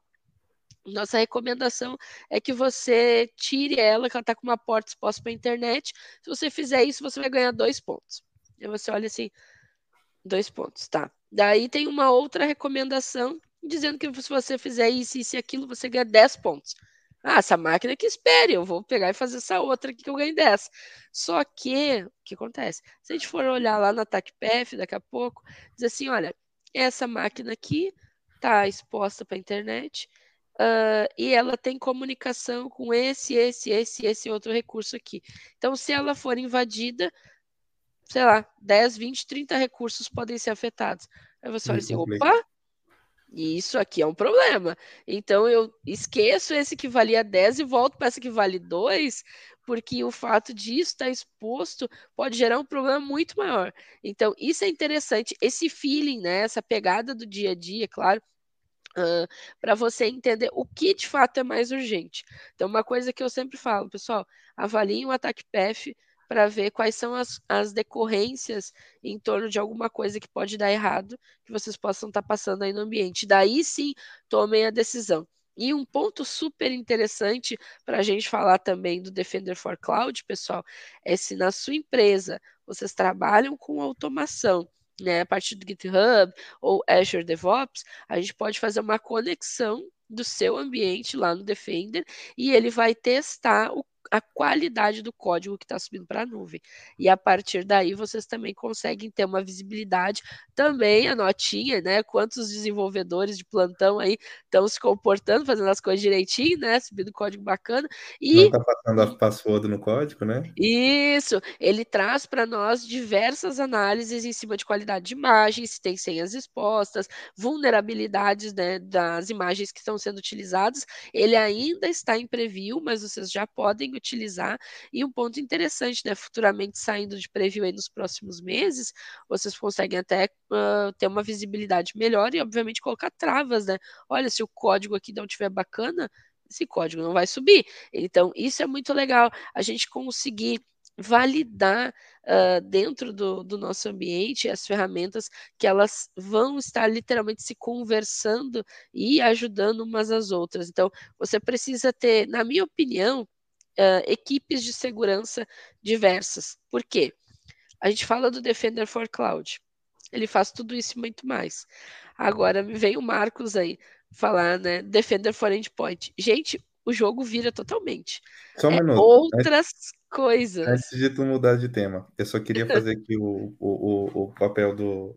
nossa recomendação é que você tire ela, que ela está com uma porta exposta para a internet. Se você fizer isso, você vai ganhar dois pontos. Você olha assim, dois pontos, tá? Daí tem uma outra recomendação dizendo que se você fizer isso, isso e aquilo, você ganha 10 pontos. Ah, essa máquina que espere, eu vou pegar e fazer essa outra aqui que eu ganho 10. Só que, o que acontece? Se a gente for olhar lá na TACPF daqui a pouco, diz assim, olha, essa máquina aqui está exposta para a internet uh, e ela tem comunicação com esse, esse, esse, esse outro recurso aqui. Então, se ela for invadida, sei lá, 10, 20, 30 recursos podem ser afetados. Aí você olha assim, opa, e isso aqui é um problema. Então eu esqueço esse que valia 10 e volto para esse que vale 2, porque o fato disso estar exposto pode gerar um problema muito maior. Então, isso é interessante, esse feeling, né, essa pegada do dia a dia, claro, Uh, para você entender o que de fato é mais urgente. Então, uma coisa que eu sempre falo, pessoal, avaliem o ataque PEF para ver quais são as, as decorrências em torno de alguma coisa que pode dar errado, que vocês possam estar tá passando aí no ambiente. Daí sim, tomem a decisão. E um ponto super interessante para a gente falar também do Defender for Cloud, pessoal, é se na sua empresa vocês trabalham com automação, né, a partir do GitHub ou Azure DevOps, a gente pode fazer uma conexão do seu ambiente lá no Defender e ele vai testar o a qualidade do código que está subindo para a nuvem. E a partir daí vocês também conseguem ter uma visibilidade, também a notinha, né? Quantos desenvolvedores de plantão aí estão se comportando, fazendo as coisas direitinho, né? Subindo código bacana. E não está passando a password no código, né? Isso, ele traz para nós diversas análises em cima de qualidade de imagem, se tem senhas expostas, vulnerabilidades né, das imagens que estão sendo utilizadas. Ele ainda está em preview, mas vocês já podem utilizar. E um ponto interessante, né? Futuramente saindo de preview aí nos próximos meses, vocês conseguem até uh, ter uma visibilidade melhor e, obviamente, colocar travas, né? Olha, se o código aqui não estiver bacana, esse código não vai subir. Então, isso é muito legal. A gente conseguir validar uh, dentro do, do, nosso ambiente as ferramentas que elas vão estar literalmente se conversando e ajudando umas às outras. Então, você precisa ter, na minha opinião, uh, equipes de segurança diversas. Por quê? A gente fala do Defender for Cloud. Ele faz tudo isso e muito mais. Agora me vem o Marcos aí falar, né? Defender for Endpoint. Gente, o jogo vira totalmente. Só um é minuto. Outras antes, coisas. Antes de tu mudar de tema, eu só queria fazer aqui o, o, o, o papel do,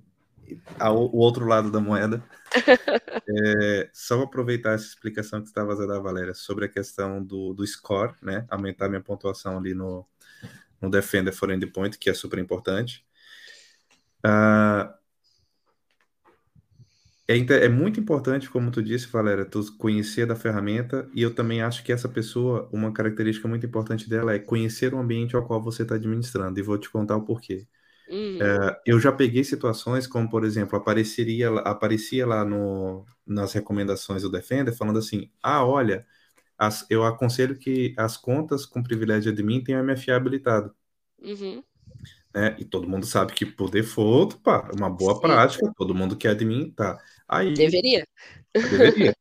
o outro lado da moeda. é, só aproveitar essa explicação que você estava fazendo, Valéria, sobre a questão do, do score, né? Aumentar minha pontuação ali no, no Defender for Endpoint, que é super importante. Uh, é, é, muito importante, como tu disse, Valéria, tu conhecer da ferramenta, e eu também acho que essa pessoa, uma característica muito importante dela é conhecer o ambiente ao qual você está administrando, e vou te contar o porquê. Uhum. É, eu já peguei situações como, por exemplo, apareceria, aparecia lá no, nas recomendações do Defender falando assim: ah, olha, as, eu aconselho que as contas com privilégio de admin tenham MFA habilitado. Uhum. É, e todo mundo sabe que por default, pá, uma boa Sim. prática, todo mundo quer admin, tá. Aí, deveria. Deveria.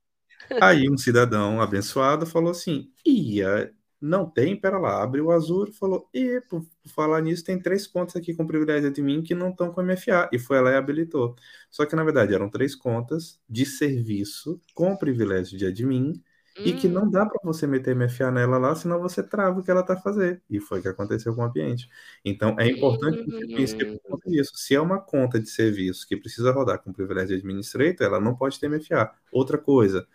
Aí um cidadão abençoado falou assim: ia, não tem, pera lá, abriu o Azure falou: e por falar nisso, tem três contas aqui com privilégio de mim que não estão com MFA. E foi lá e habilitou. Só que na verdade eram três contas de serviço com privilégio de admin e que não dá para você meter MFA nela lá, senão você trava o que ela está fazendo. E foi o que aconteceu com o ambiente. Então, é importante que você pense que isso. Se é uma conta de serviço que precisa rodar com privilégio de administrator, ela não pode ter MFA. Outra coisa,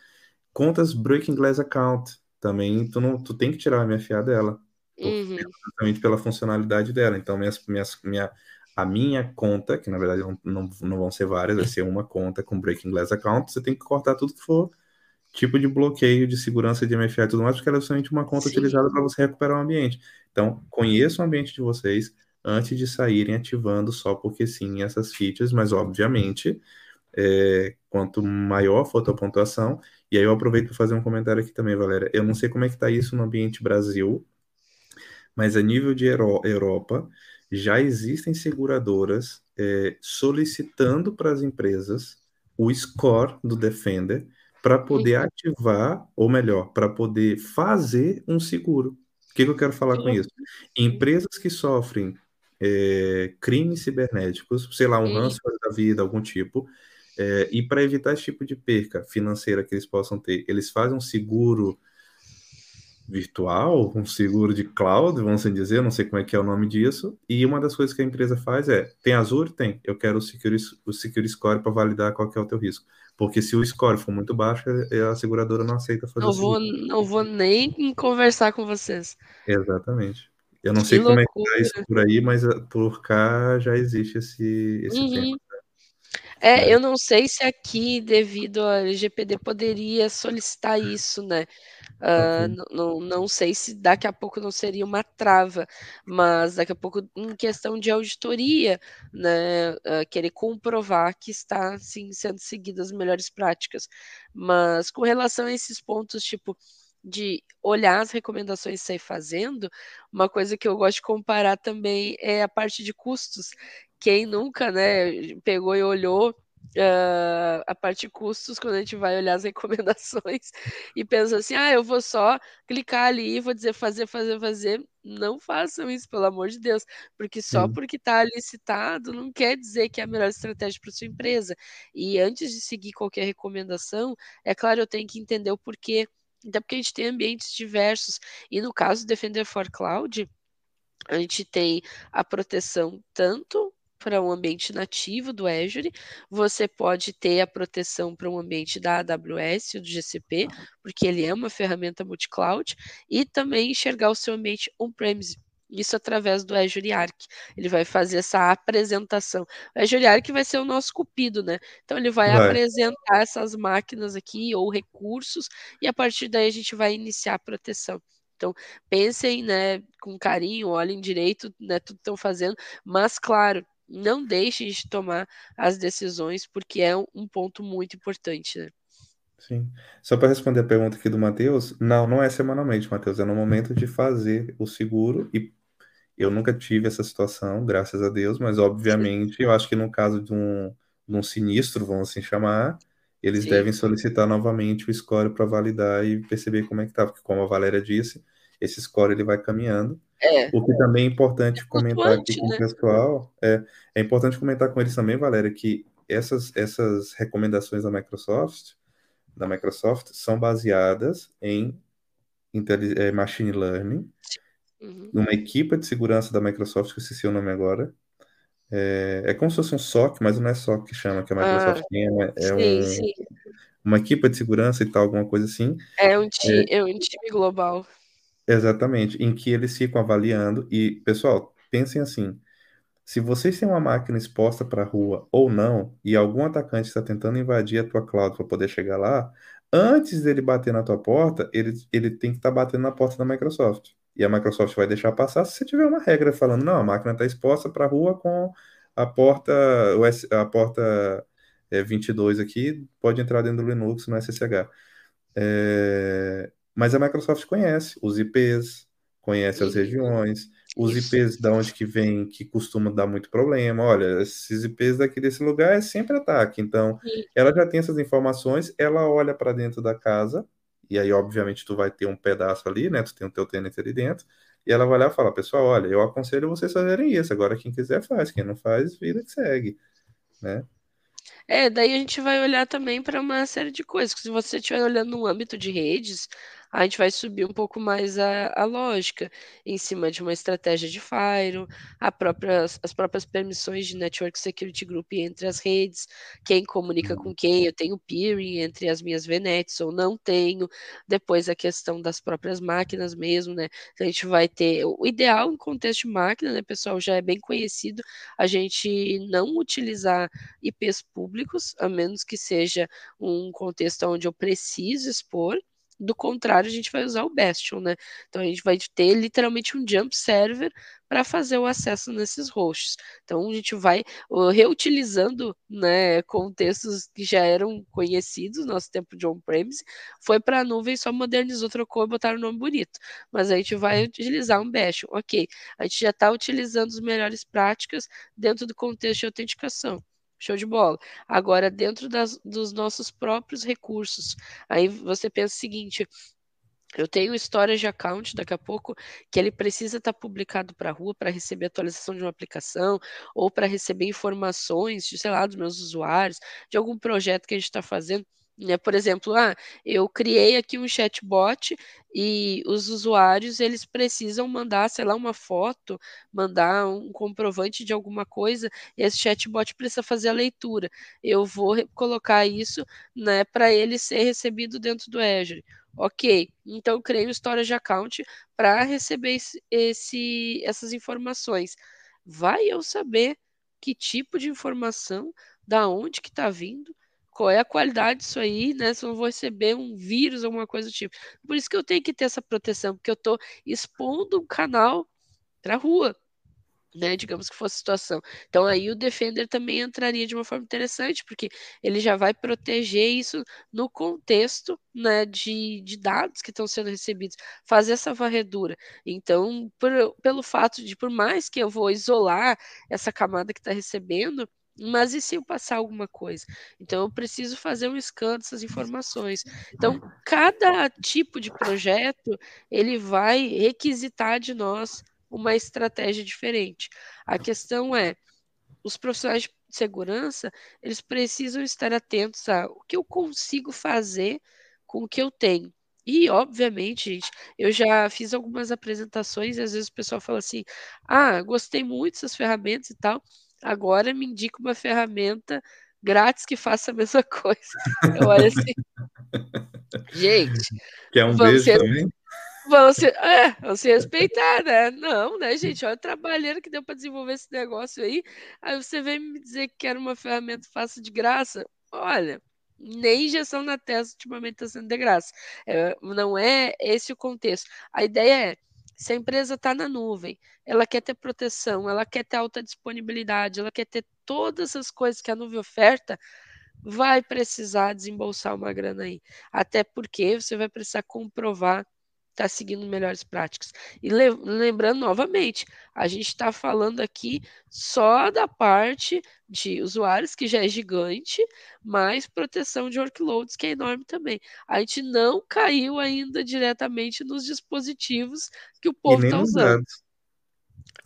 contas Breaking Glass Account, também tu, não, tu tem que tirar o MFA dela. Uhum. Exatamente pela funcionalidade dela. Então, minhas, minhas, minha, a minha conta, que na verdade não, não, não vão ser várias, vai ser uma conta com Breaking Glass Account, você tem que cortar tudo que for tipo de bloqueio de segurança de MFA e tudo mais, porque ela é somente uma conta Sim. utilizada para você recuperar o ambiente. Então, conheça o ambiente de vocês antes de saírem ativando só porque sim essas features, mas obviamente, é, quanto maior for a tua pontuação, e aí eu aproveito para fazer um comentário aqui também, Valéria. Eu não sei como é que está isso no ambiente Brasil, mas a nível de Europa, já existem seguradoras é, solicitando para as empresas o score do Defender para poder uhum. ativar, ou melhor, para poder fazer um seguro. O que, que eu quero falar com isso? Empresas que sofrem é, crimes cibernéticos, sei lá, um ransomware da vida, algum tipo, é, e para evitar esse tipo de perca financeira que eles possam ter, eles fazem um seguro virtual, um seguro de cloud, vamos assim dizer, não sei como é que é o nome disso. E uma das coisas que a empresa faz é, tem Azure? Tem. Eu quero o Secure, o security Score para validar qual é o teu risco. Porque se o score for muito baixo, é, a seguradora não aceita fazer não vou, Não vou nem conversar com vocês. Exatamente. Eu não que sei loucura. como é que tá isso por aí, mas eh, por cá já existe esse, esse uhum. tema. É, é, eu não sei se aqui, devido ao LGPD, poderia solicitar isso, né? Uh, não, não sei se daqui a pouco não seria uma trava, mas daqui a pouco, em questão de auditoria, né, uh, querer comprovar que está sim, sendo seguidas as melhores práticas. Mas com relação a esses pontos, tipo, de olhar as recomendações e sair fazendo, uma coisa que eu gosto de comparar também é a parte de custos. Quem nunca, né, pegou e olhou uh, a parte custos quando a gente vai olhar as recomendações e pensa assim, ah, eu vou só clicar ali e vou dizer fazer, fazer, fazer. Não façam isso, pelo amor de Deus, porque só Sim. porque está licitado não quer dizer que é a melhor estratégia para sua empresa. E antes de seguir qualquer recomendação, é claro, eu tenho que entender o porquê. Até porque a gente tem ambientes diversos. E no caso do Defender for Cloud, a gente tem a proteção tanto para um ambiente nativo do Azure, você pode ter a proteção para um ambiente da AWS ou do GCP, porque ele é uma ferramenta multi-cloud, e também enxergar o seu ambiente on-premise. Isso através do Azure Arc. Ele vai fazer essa apresentação. O Azure Arc vai ser o nosso cupido, né? Então ele vai, vai, apresentar essas máquinas aqui ou recursos e a partir daí a gente vai iniciar a proteção. Então, pensem, né, com carinho, olhem direito, né, tudo que estão fazendo, mas claro, não deixem de tomar as decisões, porque é um ponto muito importante, né? Sim. Só para responder a pergunta aqui do Matheus, não, não é semanalmente, Matheus, é no momento de fazer o seguro e eu nunca tive essa situação, graças a Deus, mas obviamente eu acho que no caso de um, de um sinistro, vamos assim chamar, eles Sim. devem solicitar novamente o score para validar e perceber como é que tá, porque como a Valéria disse, esse score ele vai caminhando é. O que também é importante é comentar aqui com né? o pessoal, é, é importante comentar com eles também, Valéria, que essas, essas recomendações da Microsoft, da Microsoft são baseadas em é, machine learning, uhum. numa equipe de segurança da Microsoft, que eu esqueci o nome agora. É, é como se fosse um SOC, mas não é SOC que chama, que a Microsoft ah, tem, é, é sim, um, sim. uma equipe de segurança e tal, alguma coisa assim. É um, time, é, é um time global. Exatamente, em que eles ficam avaliando. E, pessoal, pensem assim: se vocês têm uma máquina exposta para a rua ou não, e algum atacante está tentando invadir a tua cloud para poder chegar lá, antes dele bater na tua porta, ele, ele tem que estar tá batendo na porta da Microsoft. E a Microsoft vai deixar passar se você tiver uma regra falando, não, a máquina está exposta para a rua com a porta, a porta é, 22 aqui, pode entrar dentro do Linux no SSH. É, mas a Microsoft conhece os IPs, conhece as regiões, os. IPs da onde que vem, que costuma dar muito problema. Olha, esses IPs daqui desse lugar é sempre ataque. Então, ela já tem essas informações, ela olha para dentro da casa, e aí, obviamente, tu vai ter um pedaço ali, né? Tu tem o teu tenant ali dentro, e ela vai lá e fala, pessoal, olha, eu aconselho vocês fazerem isso. Agora, quem quiser faz, quem não faz, vida que segue, né? É, daí a gente vai olhar também para uma série de coisas. Se você estiver olhando no âmbito de redes, a gente vai subir um pouco mais a, a lógica em cima de uma estratégia de Fire, própria, as próprias permissões de Network Security Group entre as redes, quem comunica com quem, eu tenho peering entre as minhas VNets ou não tenho, depois a questão das próprias máquinas mesmo, né? a gente vai ter o ideal em contexto de máquina, né, pessoal, já é bem conhecido, a gente não utilizar IPs públicos, a menos que seja um contexto onde eu preciso expor, do contrário, a gente vai usar o Bastion, né? Então a gente vai ter literalmente um jump server para fazer o acesso nesses hosts. Então a gente vai reutilizando né, contextos que já eram conhecidos no nosso tempo de on-premise, foi para a nuvem, só modernizou, trocou e botaram o um nome bonito. Mas a gente vai utilizar um Bastion. Ok, a gente já está utilizando as melhores práticas dentro do contexto de autenticação. Show de bola. Agora, dentro das, dos nossos próprios recursos, aí você pensa o seguinte: eu tenho histórias de account daqui a pouco que ele precisa estar tá publicado para a rua para receber atualização de uma aplicação ou para receber informações, de, sei lá, dos meus usuários, de algum projeto que a gente está fazendo. Né? Por exemplo, ah, eu criei aqui um chatbot e os usuários eles precisam mandar, sei lá, uma foto, mandar um comprovante de alguma coisa, e esse chatbot precisa fazer a leitura. Eu vou colocar isso né, para ele ser recebido dentro do Azure. Ok, então criei um storage account para receber esse, essas informações. Vai eu saber que tipo de informação, da onde que está vindo, qual é a qualidade disso aí, né? Se eu não vou receber um vírus, alguma coisa do tipo. Por isso que eu tenho que ter essa proteção, porque eu estou expondo o canal para a rua, né? Digamos que fosse a situação. Então aí o Defender também entraria de uma forma interessante, porque ele já vai proteger isso no contexto, né, de, de dados que estão sendo recebidos, fazer essa varredura. Então, por, pelo fato de, por mais que eu vou isolar essa camada que está recebendo, mas e se eu passar alguma coisa? Então eu preciso fazer um scan dessas informações. Então, cada tipo de projeto, ele vai requisitar de nós uma estratégia diferente. A questão é, os profissionais de segurança, eles precisam estar atentos a o que eu consigo fazer com o que eu tenho. E, obviamente, gente, eu já fiz algumas apresentações e às vezes o pessoal fala assim: ah, gostei muito dessas ferramentas e tal, agora me indica uma ferramenta grátis que faça a mesma coisa. Eu olho assim. gente. Que é um beijo ser, também? Vão se, é, vão se respeitar, né? Não, né, gente? Olha o trabalheiro que deu para desenvolver esse negócio aí. Aí você vem me dizer que quer uma ferramenta fácil de graça. Olha, nem injeção na testa ultimamente está sendo de graça. É, não é esse o contexto. A ideia é se a empresa está na nuvem, ela quer ter proteção, ela quer ter alta disponibilidade, ela quer ter todas as coisas que a nuvem oferta, vai precisar desembolsar uma grana aí. Até porque você vai precisar comprovar está seguindo melhores práticas. E lembrando novamente, a gente está falando aqui só da parte de usuários, que já é gigante, mais proteção de workloads, que é enorme também. A gente não caiu ainda diretamente nos dispositivos que o povo está usando. Dados.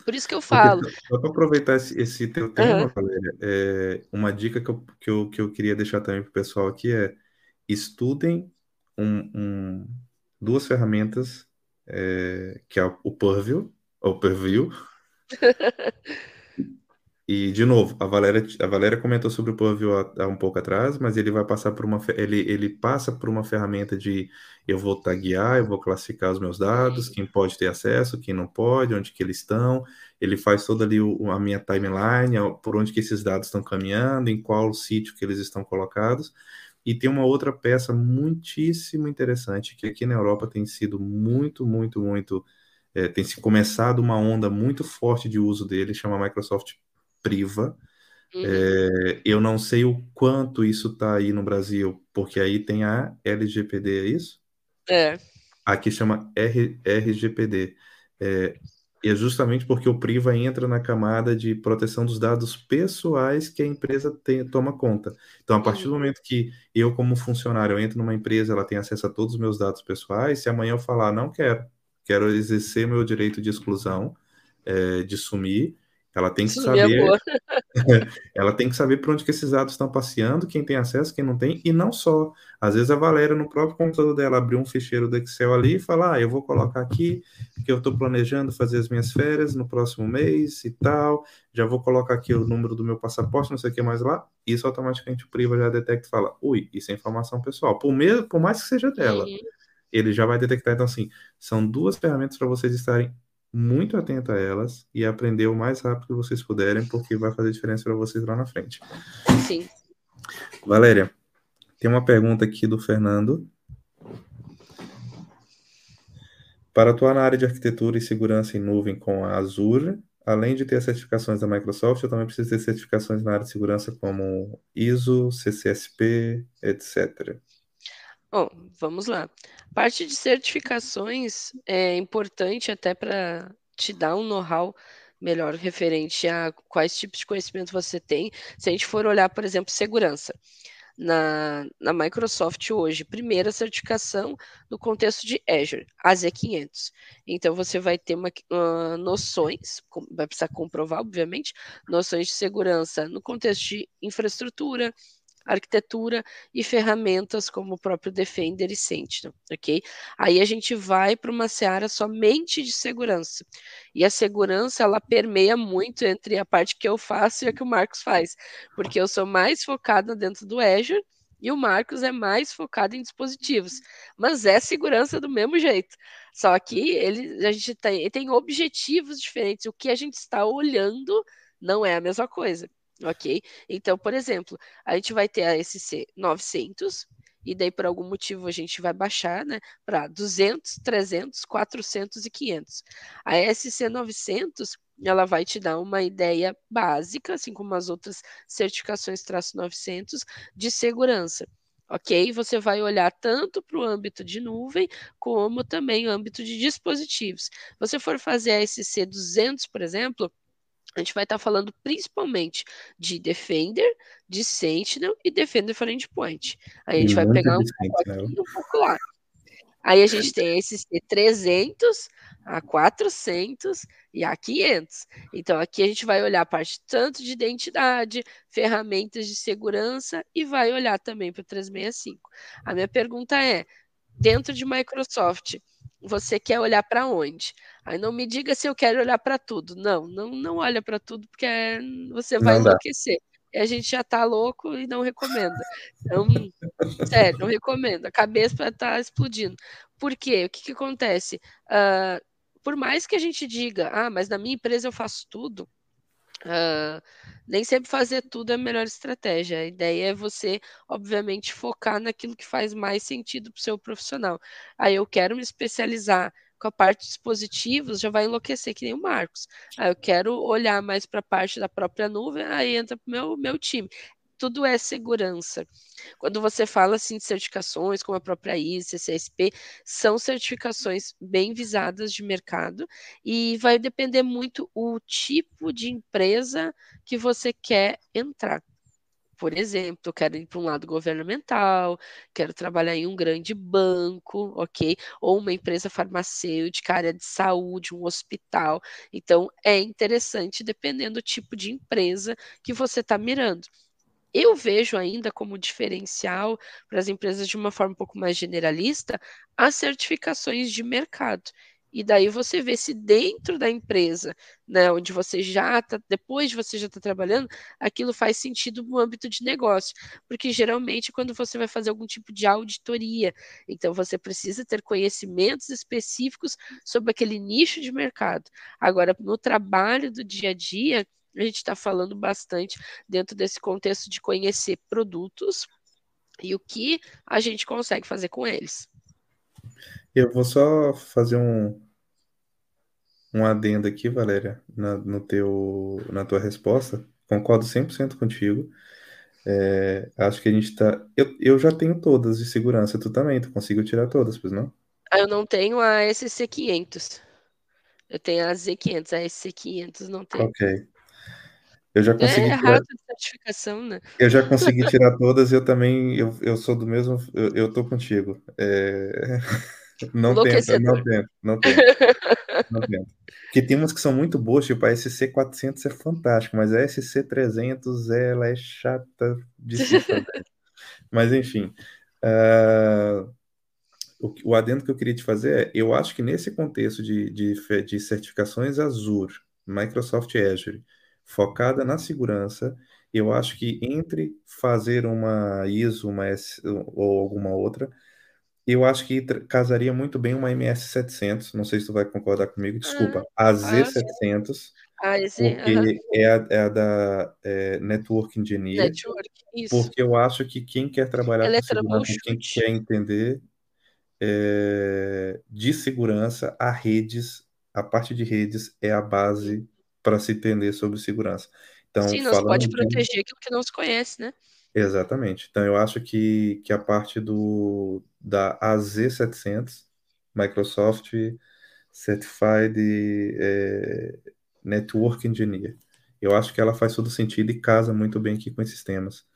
Por isso que eu falo. Porque, só para aproveitar esse, esse teu tema, uhum. Valéria, é, uma dica que eu, que, eu, que eu queria deixar também para o pessoal aqui é estudem um, um duas ferramentas, é, que é o Purview, ou Purview. e, de novo, a Valéria, a Valéria comentou sobre o Purview há, há, um pouco atrás, mas ele vai passar por uma, ele, ele passa por uma ferramenta de eu vou taguear, eu vou classificar os meus dados, quem pode ter acesso, quem não pode, onde que eles estão, ele faz toda ali o, a minha timeline, por onde que esses dados estão caminhando, em qual sítio que eles estão colocados, e tem uma outra peça muitíssimo interessante, que aqui na Europa tem sido muito, muito, muito. É, tem se começado uma onda muito forte de uso dele, chama Microsoft Priva. Uhum. É, eu não sei o quanto isso está aí no Brasil, porque aí tem a LGPD, é isso? É. Aqui chama R, RGPD. É, E é justamente porque o PRIVA entra na camada de proteção dos dados pessoais que a empresa tem, toma conta. Então, a partir do Uhum. momento que eu, como funcionário, eu entro numa empresa, ela tem acesso a todos os meus dados pessoais, se amanhã eu falar, não quero, quero exercer meu direito de exclusão, é, de sumir, ela tem que é saber ela tem que saber por onde que esses dados estão passeando, quem tem acesso, quem não tem, e não só. Às vezes a Valéria, no próprio computador dela, abriu um ficheiro do Excel ali e fala: ah, eu vou colocar aqui que eu estou planejando fazer as minhas férias no próximo mês e tal, já vou colocar aqui o número do meu passaporte, não sei o que mais lá. Isso automaticamente o Priva já detecta e fala: ui, isso é informação pessoal. Por, mesmo, por mais que seja dela, Uhum. ele já vai detectar. Então, assim, são duas ferramentas para vocês estarem muito atento a elas e aprender o mais rápido que vocês puderem, porque vai fazer diferença para vocês lá na frente. Sim. Valéria, tem uma pergunta aqui do Fernando. Para atuar na área de arquitetura e segurança em nuvem com a Azure, além de ter as certificações da Microsoft, eu também preciso ter certificações na área de segurança como ISO, CCSP, etc. Bom, vamos lá. Parte de certificações é importante até para te dar um know-how melhor referente a quais tipos de conhecimento você tem. Se a gente for olhar, por exemplo, segurança. Na, na Microsoft hoje, primeira certificação no contexto de Azure, AZ500. Então, você vai ter uma, uh, noções, vai precisar comprovar, obviamente, noções de segurança no contexto de infraestrutura, arquitetura e ferramentas como o próprio Defender e Sentinel, ok? Aí a gente vai para uma seara somente de segurança. E a segurança, ela permeia muito entre a parte que eu faço e a que o Marcos faz, porque eu sou mais focada dentro do Azure e o Marcos é mais focado em dispositivos, mas é segurança do mesmo jeito. Só que ele, a gente tem, tem objetivos diferentes. O que a gente está olhando não é a mesma coisa ok? Então, por exemplo, a gente vai ter a SC 900 e daí por algum motivo a gente vai baixar, né, para 200, 300, 400 e 500. A SC 900 ela vai te dar uma ideia básica, assim como as outras certificações traço 900 de segurança. Ok? Você vai olhar tanto para o âmbito de nuvem, como também o âmbito de dispositivos. Você for fazer a SC 200, por exemplo, a gente vai estar tá falando principalmente de Defender, de Sentinel e Defender for Endpoint. Aí a gente vai pegar um pouco aqui e um pouco lá. Aí a gente tem esse C300, a 400 e a 500. Então aqui a gente vai olhar a parte tanto de identidade, ferramentas de segurança e vai olhar também para o 365. A minha pergunta é, dentro de Microsoft, você quer olhar para onde? Aí não me diga se eu quero olhar para tudo. Não, não, não olha para tudo, porque você vai não enlouquecer. E a gente já tá louco e não recomenda. Então, sério, não recomendo. A cabeça está explodindo. Por quê? O que, que acontece? Uh, por mais que a gente diga, ah, mas na minha empresa eu faço tudo, Uh, nem sempre fazer tudo é a melhor estratégia. A ideia é você, obviamente, focar naquilo que faz mais sentido para o seu profissional. Aí eu quero me especializar com a parte de dispositivos, já vai enlouquecer que nem o Marcos. Aí eu quero olhar mais para a parte da própria nuvem, aí entra para o meu, meu time tudo é segurança. Quando você fala assim de certificações, como a própria ISO, CSP, são certificações bem visadas de mercado e vai depender muito o tipo de empresa que você quer entrar. Por exemplo, eu quero ir para um lado governamental, quero trabalhar em um grande banco, ok? Ou uma empresa farmacêutica, área de saúde, um hospital. Então, é interessante dependendo do tipo de empresa que você está mirando. Eu vejo ainda como diferencial para as empresas de uma forma um pouco mais generalista as certificações de mercado. E daí você vê se dentro da empresa, né, onde você já está, depois de você já está trabalhando, aquilo faz sentido no âmbito de negócio. Porque geralmente quando você vai fazer algum tipo de auditoria, então você precisa ter conhecimentos específicos sobre aquele nicho de mercado. Agora, no trabalho do dia a dia, a gente está falando bastante dentro desse contexto de conhecer produtos e o que a gente consegue fazer com eles. Eu vou só fazer um, um adendo aqui, Valéria, na, no teu, na tua resposta. Concordo 100% contigo. É, acho que a gente tá. Eu, eu já tenho todas de segurança, tu também, tu conseguiu tirar todas, pois não? Eu não tenho a SC500. Eu tenho a Z500, a SC500 não tem. Ok. Eu já consegui É tirar, certificação, né? eu já consegui tirar todas e eu também, eu, eu sou do mesmo, eu, eu tô contigo. É, não tenta, não tenta, não tenta, não tenta. Porque tem umas que são muito boas, tipo a SC400 é fantástico, mas a SC300 ela é chata de se. Mas enfim, ah, o, o adendo que eu queria te fazer é, eu acho que nesse contexto de, de, de certificações Azure, Microsoft Azure, focada na segurança, eu acho que entre fazer uma ISO, uma S, ou alguma outra, eu acho que casaria muito bem uma MS700, não sei se tu vai concordar comigo, desculpa, a ah, Z700, Ah, esse, porque é a, é a da é, Network Engineer, Network, isso. porque eu acho que quem quer trabalhar Ela é com segurança, quem quer entender é, de segurança, a redes, a parte de redes é a base para se entender sobre segurança. Então, Sim, não se pode de- proteger aquilo que não se conhece, né? Exatamente. Então, eu acho que, que a parte do, da AZ700, Microsoft Certified é, Network Engineer, eu acho que ela faz todo sentido e casa muito bem aqui com esses temas.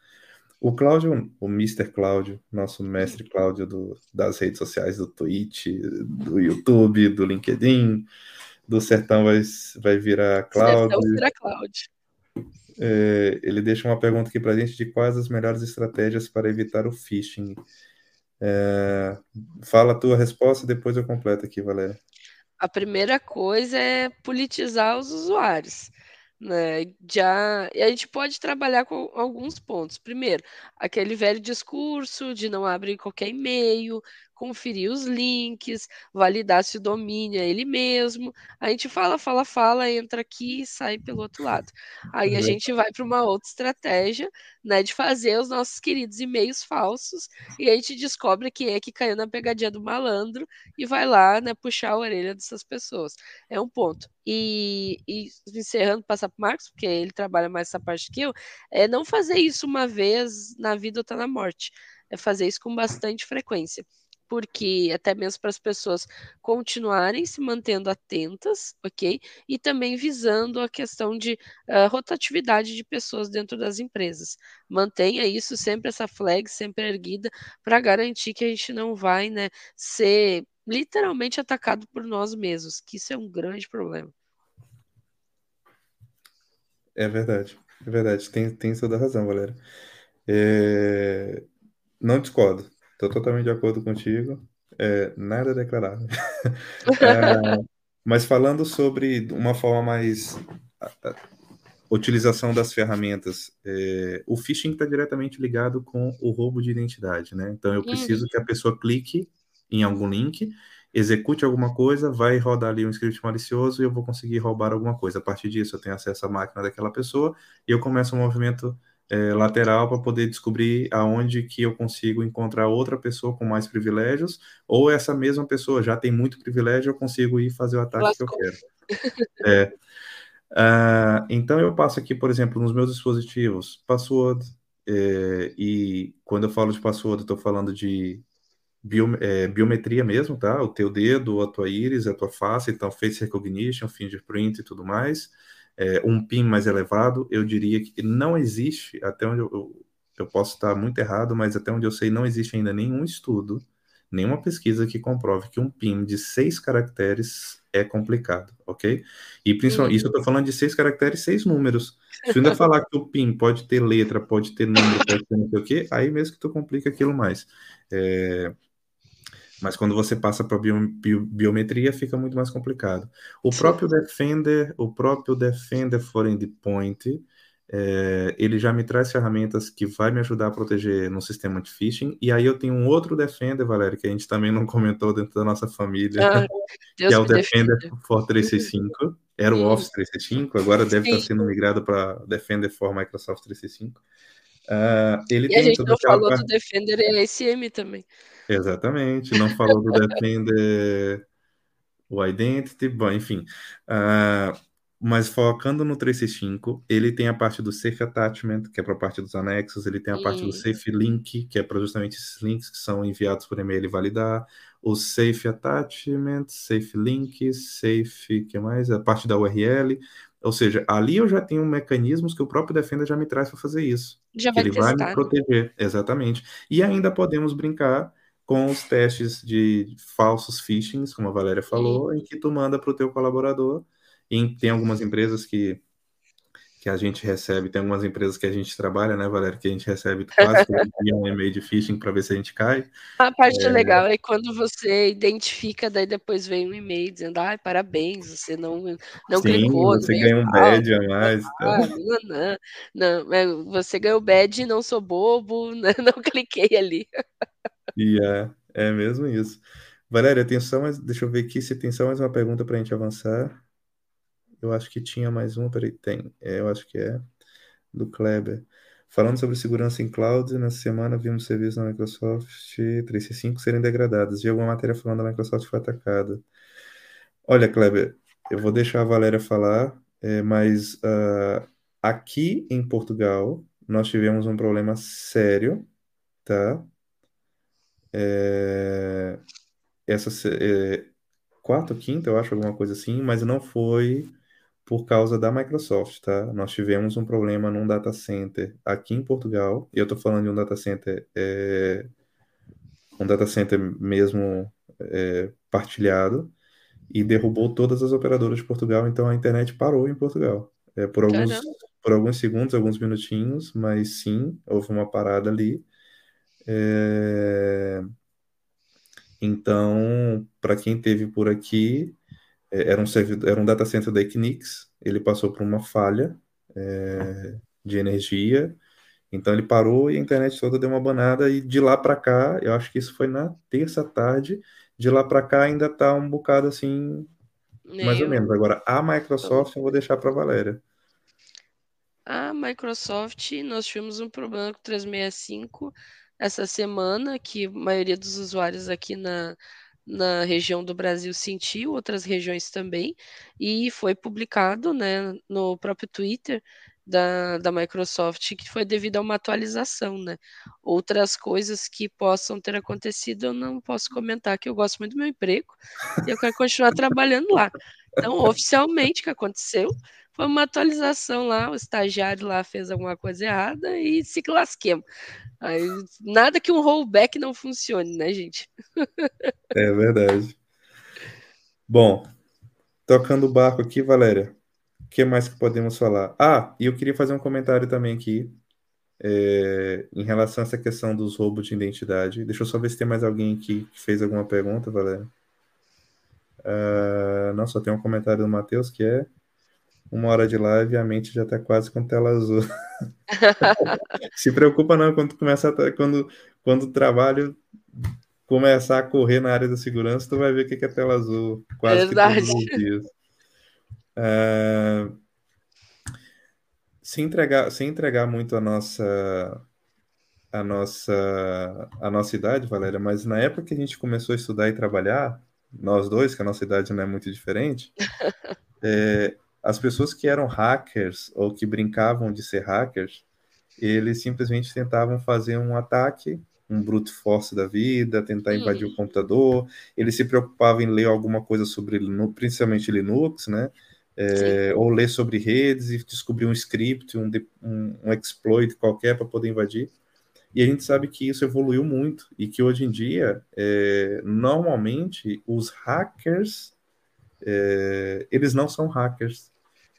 O Cláudio, o Mr. Cláudio, nosso mestre Cláudio do- das redes sociais, do Twitch, do YouTube, do LinkedIn, do Sertão vai, vai virar Sertão Cláudio. será Cloud. É, ele deixa uma pergunta aqui para a gente de quais as melhores estratégias para evitar o phishing. É, fala a tua resposta, depois eu completo aqui, Valéria. A primeira coisa é politizar os usuários, né? Já, e a gente pode trabalhar com alguns pontos. Primeiro, aquele velho discurso de não abrir qualquer e-mail, conferir os links, validar se o domínio é ele mesmo. A gente fala, fala, fala, entra aqui e sai pelo outro lado. Aí a gente vai para uma outra estratégia, né, de fazer os nossos queridos e-mails falsos e a gente descobre quem é que caiu na pegadinha do malandro e vai lá, né, puxar a orelha dessas pessoas. É um ponto. E, e encerrando, passar para Marcos, porque ele trabalha mais essa parte que eu, é não fazer isso uma vez na vida ou tá na morte. É fazer isso com bastante frequência. Porque até mesmo para as pessoas continuarem se mantendo atentas, ok? E também visando a questão de uh, rotatividade de pessoas dentro das empresas. Mantenha isso sempre, essa flag sempre erguida, para garantir que a gente não vai né, ser literalmente atacado por nós mesmos, que isso é um grande problema. É verdade, é verdade. Tem, tem toda a razão, Valéria. É, Não discordo, estou totalmente de acordo contigo. É, nada declarável. É, mas falando sobre uma forma mais a, a, utilização das ferramentas, é, o phishing está diretamente ligado com o roubo de identidade, né? Então eu preciso que a pessoa clique em algum link, execute alguma coisa, vai rodar ali um script malicioso e eu vou conseguir roubar alguma coisa. A partir disso, eu tenho acesso à máquina daquela pessoa e eu começo um movimento é, lateral para poder descobrir aonde que eu consigo encontrar outra pessoa com mais privilégios, ou essa mesma pessoa já tem muito privilégio, eu consigo ir fazer o ataque Lascou. que eu quero. É, uh, então eu passo aqui, por exemplo, nos meus dispositivos, password, é, e quando eu falo de password, estou falando de bio, é, biometria mesmo, tá? O teu dedo, a tua íris, a tua face, então face recognition, fingerprint e tudo mais é, um PIN mais elevado, eu diria que não existe, até onde eu, eu, eu, posso estar muito errado, mas até onde eu sei, não existe ainda nenhum estudo, nenhuma pesquisa que comprove que um PIN de seis caracteres é complicado, ok? E principalmente, isso eu estou falando de seis caracteres, seis números. Se ainda falar que o PIN pode ter letra, pode ter número, pode ter não sei o quê, aí mesmo que tu complica aquilo mais. É, mas quando você passa para bio, bio, biometria fica muito mais complicado. O Sim. próprio Defender, o próprio Defender for Endpoint, é, ele já me traz ferramentas que vai me ajudar a proteger no sistema de phishing. E aí eu tenho um outro Defender, Valéria, que a gente também não comentou dentro da nossa família, ah, que é o Defender for 365. Era o hum. Office 365, agora deve Sim. estar sendo migrado para Defender for Microsoft 365. Uh, ele e tem a gente não falou parte... do Defender e SM também. Exatamente, não falou do Defender o Identity, bom, enfim. Uh, mas focando no 365, ele tem a parte do Safe Attachment, que é para a parte dos anexos, ele tem a parte do Safe Link, que é para justamente esses links que são enviados por e-mail e validar. o Safe Attachment, Safe Links, Safe, que mais? A parte da URL. Ou seja, ali eu já tenho mecanismos que o próprio Defender já me traz para fazer isso. Já vai ele testar. vai me proteger, exatamente. E ainda podemos brincar com os testes de falsos phishings, como a Valéria falou, em que tu manda para o teu colaborador. E tem algumas empresas que que a gente recebe, tem algumas empresas que a gente trabalha, né, Valéria, que a gente recebe quase um e-mail de phishing para ver se a gente cai. A parte legal é quando você identifica, daí depois vem um e-mail dizendo, ai, parabéns, você não, não Sim, clicou você ganha um badge a mais. ah, Então. não, não, não, mas você ganhou badge, não sou bobo, não cliquei ali. E é, é mesmo isso. Valéria, tem só mais, deixa eu ver aqui se tem só mais uma pergunta para a gente avançar. Eu acho que tinha mais uma, peraí, tem. É, eu acho que é do Kleber. Falando sobre segurança em cloud, nessa semana vimos serviços da Microsoft 365 serem degradados. E alguma matéria falando da Microsoft foi atacada. Olha, Kleber, eu vou deixar a Valéria falar, é, mas uh, aqui em Portugal nós tivemos um problema sério, tá? É, essa é, quarta, quinta, eu acho, alguma coisa assim, mas não foi por causa da Microsoft, tá? Nós tivemos um problema num data center aqui em Portugal, e eu tô falando de um data center, é, um data center mesmo é, partilhado, e derrubou todas as operadoras de Portugal, então a internet parou em Portugal. É, por, alguns, Caramba. por alguns segundos, alguns minutinhos, mas sim, houve uma parada ali. É, então, para quem teve por aqui, é, era um, servidor, era um data center da Equinix, ele passou por uma falha é, de energia, então ele parou e a internet toda deu uma banada, e de lá para cá, eu acho que isso foi na terça tarde, de lá para cá ainda tá um bocado assim, mais ou menos. Agora, a Microsoft eu vou deixar para Valéria. A Microsoft, nós tivemos um problema com o 365 essa semana, que a maioria dos usuários aqui na, na região do Brasil sentiu, outras regiões também, e foi publicado né, no próprio Twitter da, da Microsoft que foi devido a uma atualização, né? Outras coisas que possam ter acontecido eu não posso comentar, que eu gosto muito do meu emprego e eu quero continuar trabalhando lá. Então, oficialmente, o que aconteceu foi uma atualização lá, o estagiário lá fez alguma coisa errada e se lasquemos. Aí, nada que um rollback não funcione, né, gente? É verdade. Bom, tocando o barco aqui, Valéria, o que mais que podemos falar? Ah, e eu queria fazer um comentário também aqui é, em relação a essa questão dos roubos de identidade. Deixa eu só ver se tem mais alguém aqui que fez alguma pergunta, Valéria. Ah, não, só tem um comentário do Matheus que é uma hora de live a mente já está quase com tela azul. Se preocupa não quando tu começar a, quando quando o trabalho começar a correr na área da segurança, tu vai ver o que é tela azul quase Verdade. que todos os dias. Ah, sem entregar, sem entregar muito a nossa a nossa a nossa idade, Valéria, mas na época que a gente começou a estudar e trabalhar, nós dois, que a nossa idade não é muito diferente, é, as pessoas que eram hackers ou que brincavam de ser hackers, eles simplesmente tentavam fazer um ataque, um brute force da vida, tentar invadir Uhum. o computador. Eles se preocupavam em ler alguma coisa sobre, Linux, principalmente Linux, né? É, ou ler sobre redes e descobrir um script, um, um, um exploit qualquer para poder invadir. E a gente sabe que isso evoluiu muito e que hoje em dia, é, normalmente, os hackers, é, eles não são hackers.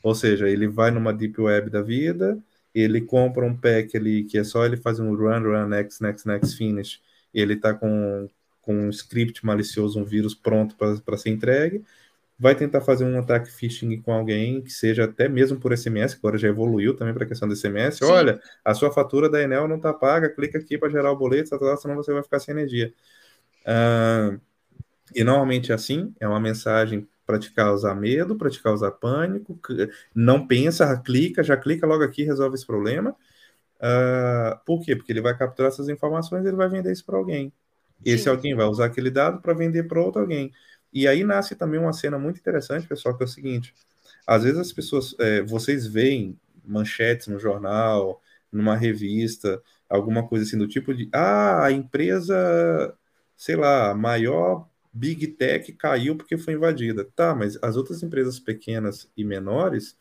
Ou seja, ele vai numa deep web da vida, ele compra um pack ali que é só ele fazer um run, run, next, next, next, finish, ele está com, com um script malicioso, um vírus pronto para ser entregue, vai tentar fazer um ataque phishing com alguém, que seja até mesmo por SMS, que agora já evoluiu também para a questão do SMS. Sim. Olha, a sua fatura da Enel não está paga, clica aqui para gerar o boleto, tá, tá, tá, senão você vai ficar sem energia. Ah, e normalmente é assim, é uma mensagem para te causar medo, para te causar pânico, não pensa, clica, já clica logo aqui, resolve esse problema. Ah, por quê? Porque ele vai capturar essas informações e ele vai vender isso para alguém. Esse Sim. alguém vai usar aquele dado para vender para outro alguém. E aí nasce também uma cena muito interessante, pessoal, que é o seguinte: às vezes as pessoas, é, vocês veem manchetes no jornal, numa revista, alguma coisa assim do tipo de, ah, a empresa, sei lá, maior Big Tech caiu porque foi invadida. Tá, mas as outras empresas pequenas e menores,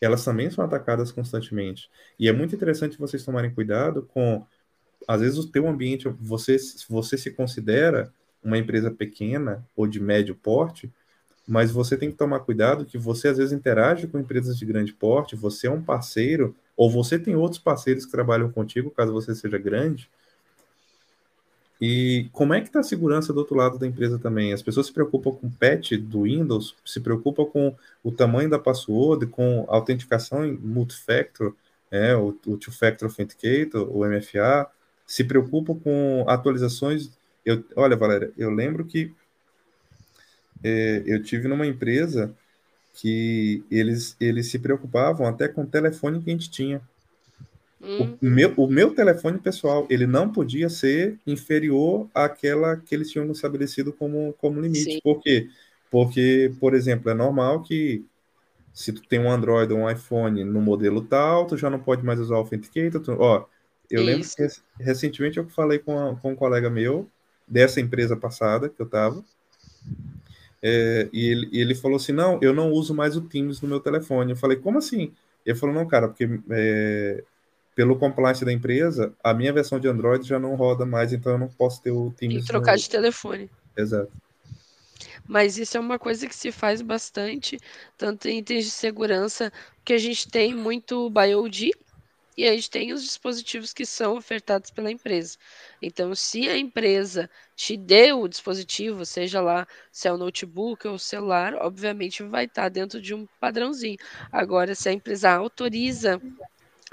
elas também são atacadas constantemente. E é muito interessante vocês tomarem cuidado com, às vezes, o teu ambiente, você, você se considera uma empresa pequena ou de médio porte, mas você tem que tomar cuidado que você às vezes interage com empresas de grande porte, você é um parceiro, ou você tem outros parceiros que trabalham contigo, caso você seja grande. E como é que está a segurança do outro lado da empresa também? As pessoas se preocupam com o patch do Windows, se preocupam com o tamanho da password, com a autenticação em multifactor, é, o, o Two-Factor Authenticator, o MFA, se preocupam com atualizações. Eu, olha, Valéria, eu lembro que é, eu tive numa empresa que eles, eles se preocupavam até com o telefone que a gente tinha. Hum. O, meu, o meu telefone pessoal, ele não podia ser inferior àquela que eles tinham estabelecido como, como limite. Sim. Por quê? Porque, por exemplo, é normal que se tu tem um Android ou um iPhone no modelo tal, tu já não pode mais usar o Authenticator. Tu, ó, eu Isso. lembro que recentemente eu falei com, a, com um colega meu dessa empresa passada que eu estava, é, e, ele, e ele falou assim: Não, eu não uso mais o Teams no meu telefone. Eu falei: Como assim? Ele falou: Não, cara, porque é, pelo compliance da empresa, a minha versão de Android já não roda mais, então eu não posso ter o Teams. E trocar no... de telefone. Exato. Mas isso é uma coisa que se faz bastante, tanto em itens de segurança, que a gente tem muito BioD, e a gente tem os dispositivos que são ofertados pela empresa. Então, se a empresa te deu o dispositivo, seja lá se é o notebook ou o celular, obviamente vai estar dentro de um padrãozinho. Agora, se a empresa autoriza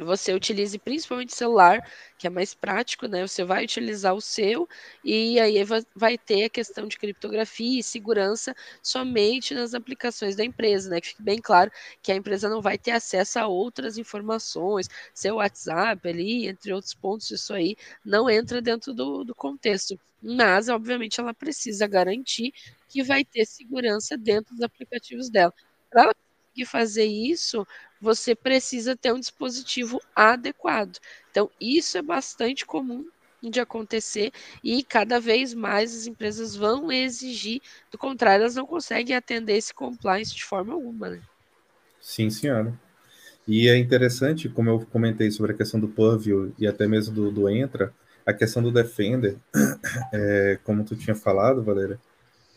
você utilize principalmente celular, que é mais prático, né? Você vai utilizar o seu e aí vai ter a questão de criptografia e segurança somente nas aplicações da empresa, né? Que fique bem claro que a empresa não vai ter acesso a outras informações, seu WhatsApp ali, entre outros pontos, isso aí não entra dentro do, do contexto. Mas, obviamente, ela precisa garantir que vai ter segurança dentro dos aplicativos dela. Para ela conseguir fazer isso, você precisa ter um dispositivo adequado. Então, isso é bastante comum de acontecer e cada vez mais as empresas vão exigir, do contrário, elas não conseguem atender esse compliance de forma alguma. Né? Sim, senhora. E é interessante, como eu comentei sobre a questão do Purview e até mesmo do, do Entra, a questão do Defender, é, como tu tinha falado, Valéria,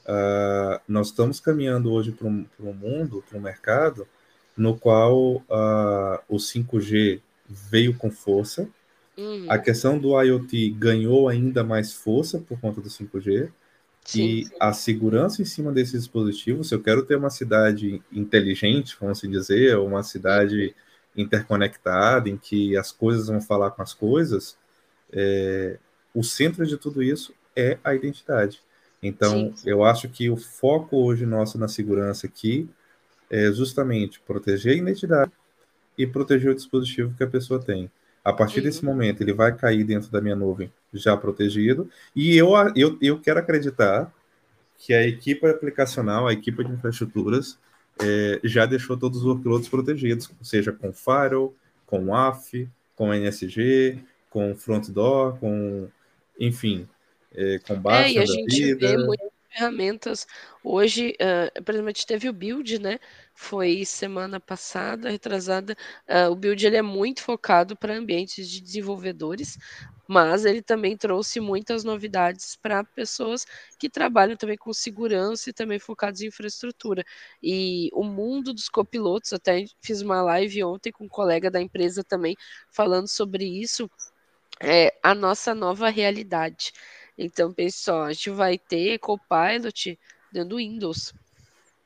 uh, nós estamos caminhando hoje para um, um mundo, para um mercado, no qual uh, o 5G veio com força. Uhum. A questão do IoT ganhou ainda mais força por conta do 5G. Sim, e sim. a segurança em cima desses dispositivos, se eu quero ter uma cidade inteligente, vamos assim dizer, uma cidade interconectada, em que as coisas vão falar com as coisas, é, o centro de tudo isso é a identidade. Então, sim, eu acho que o foco hoje nosso na segurança aqui é justamente proteger a identidade e proteger o dispositivo que a pessoa tem. A partir uhum. desse momento, ele vai cair dentro da minha nuvem já protegido, e eu, eu, eu quero acreditar que a equipe aplicacional, a equipe de infraestruturas, é, já deixou todos os workloads protegidos, seja com Firewall, com AF, com NSG, com Front Door, com, enfim, é, com baixa é, e a gente vida. vê muito ferramentas. Hoje, uh, gente teve o build, né? Foi semana passada, retrasada. Uh, o build ele é muito focado para ambientes de desenvolvedores, mas ele também trouxe muitas novidades para pessoas que trabalham também com segurança e também focados em infraestrutura. E o mundo dos copilotos, até fiz uma live ontem com um colega da empresa também falando sobre isso, é a nossa nova realidade. Então, pessoal, a gente vai ter Copilot dentro do Windows.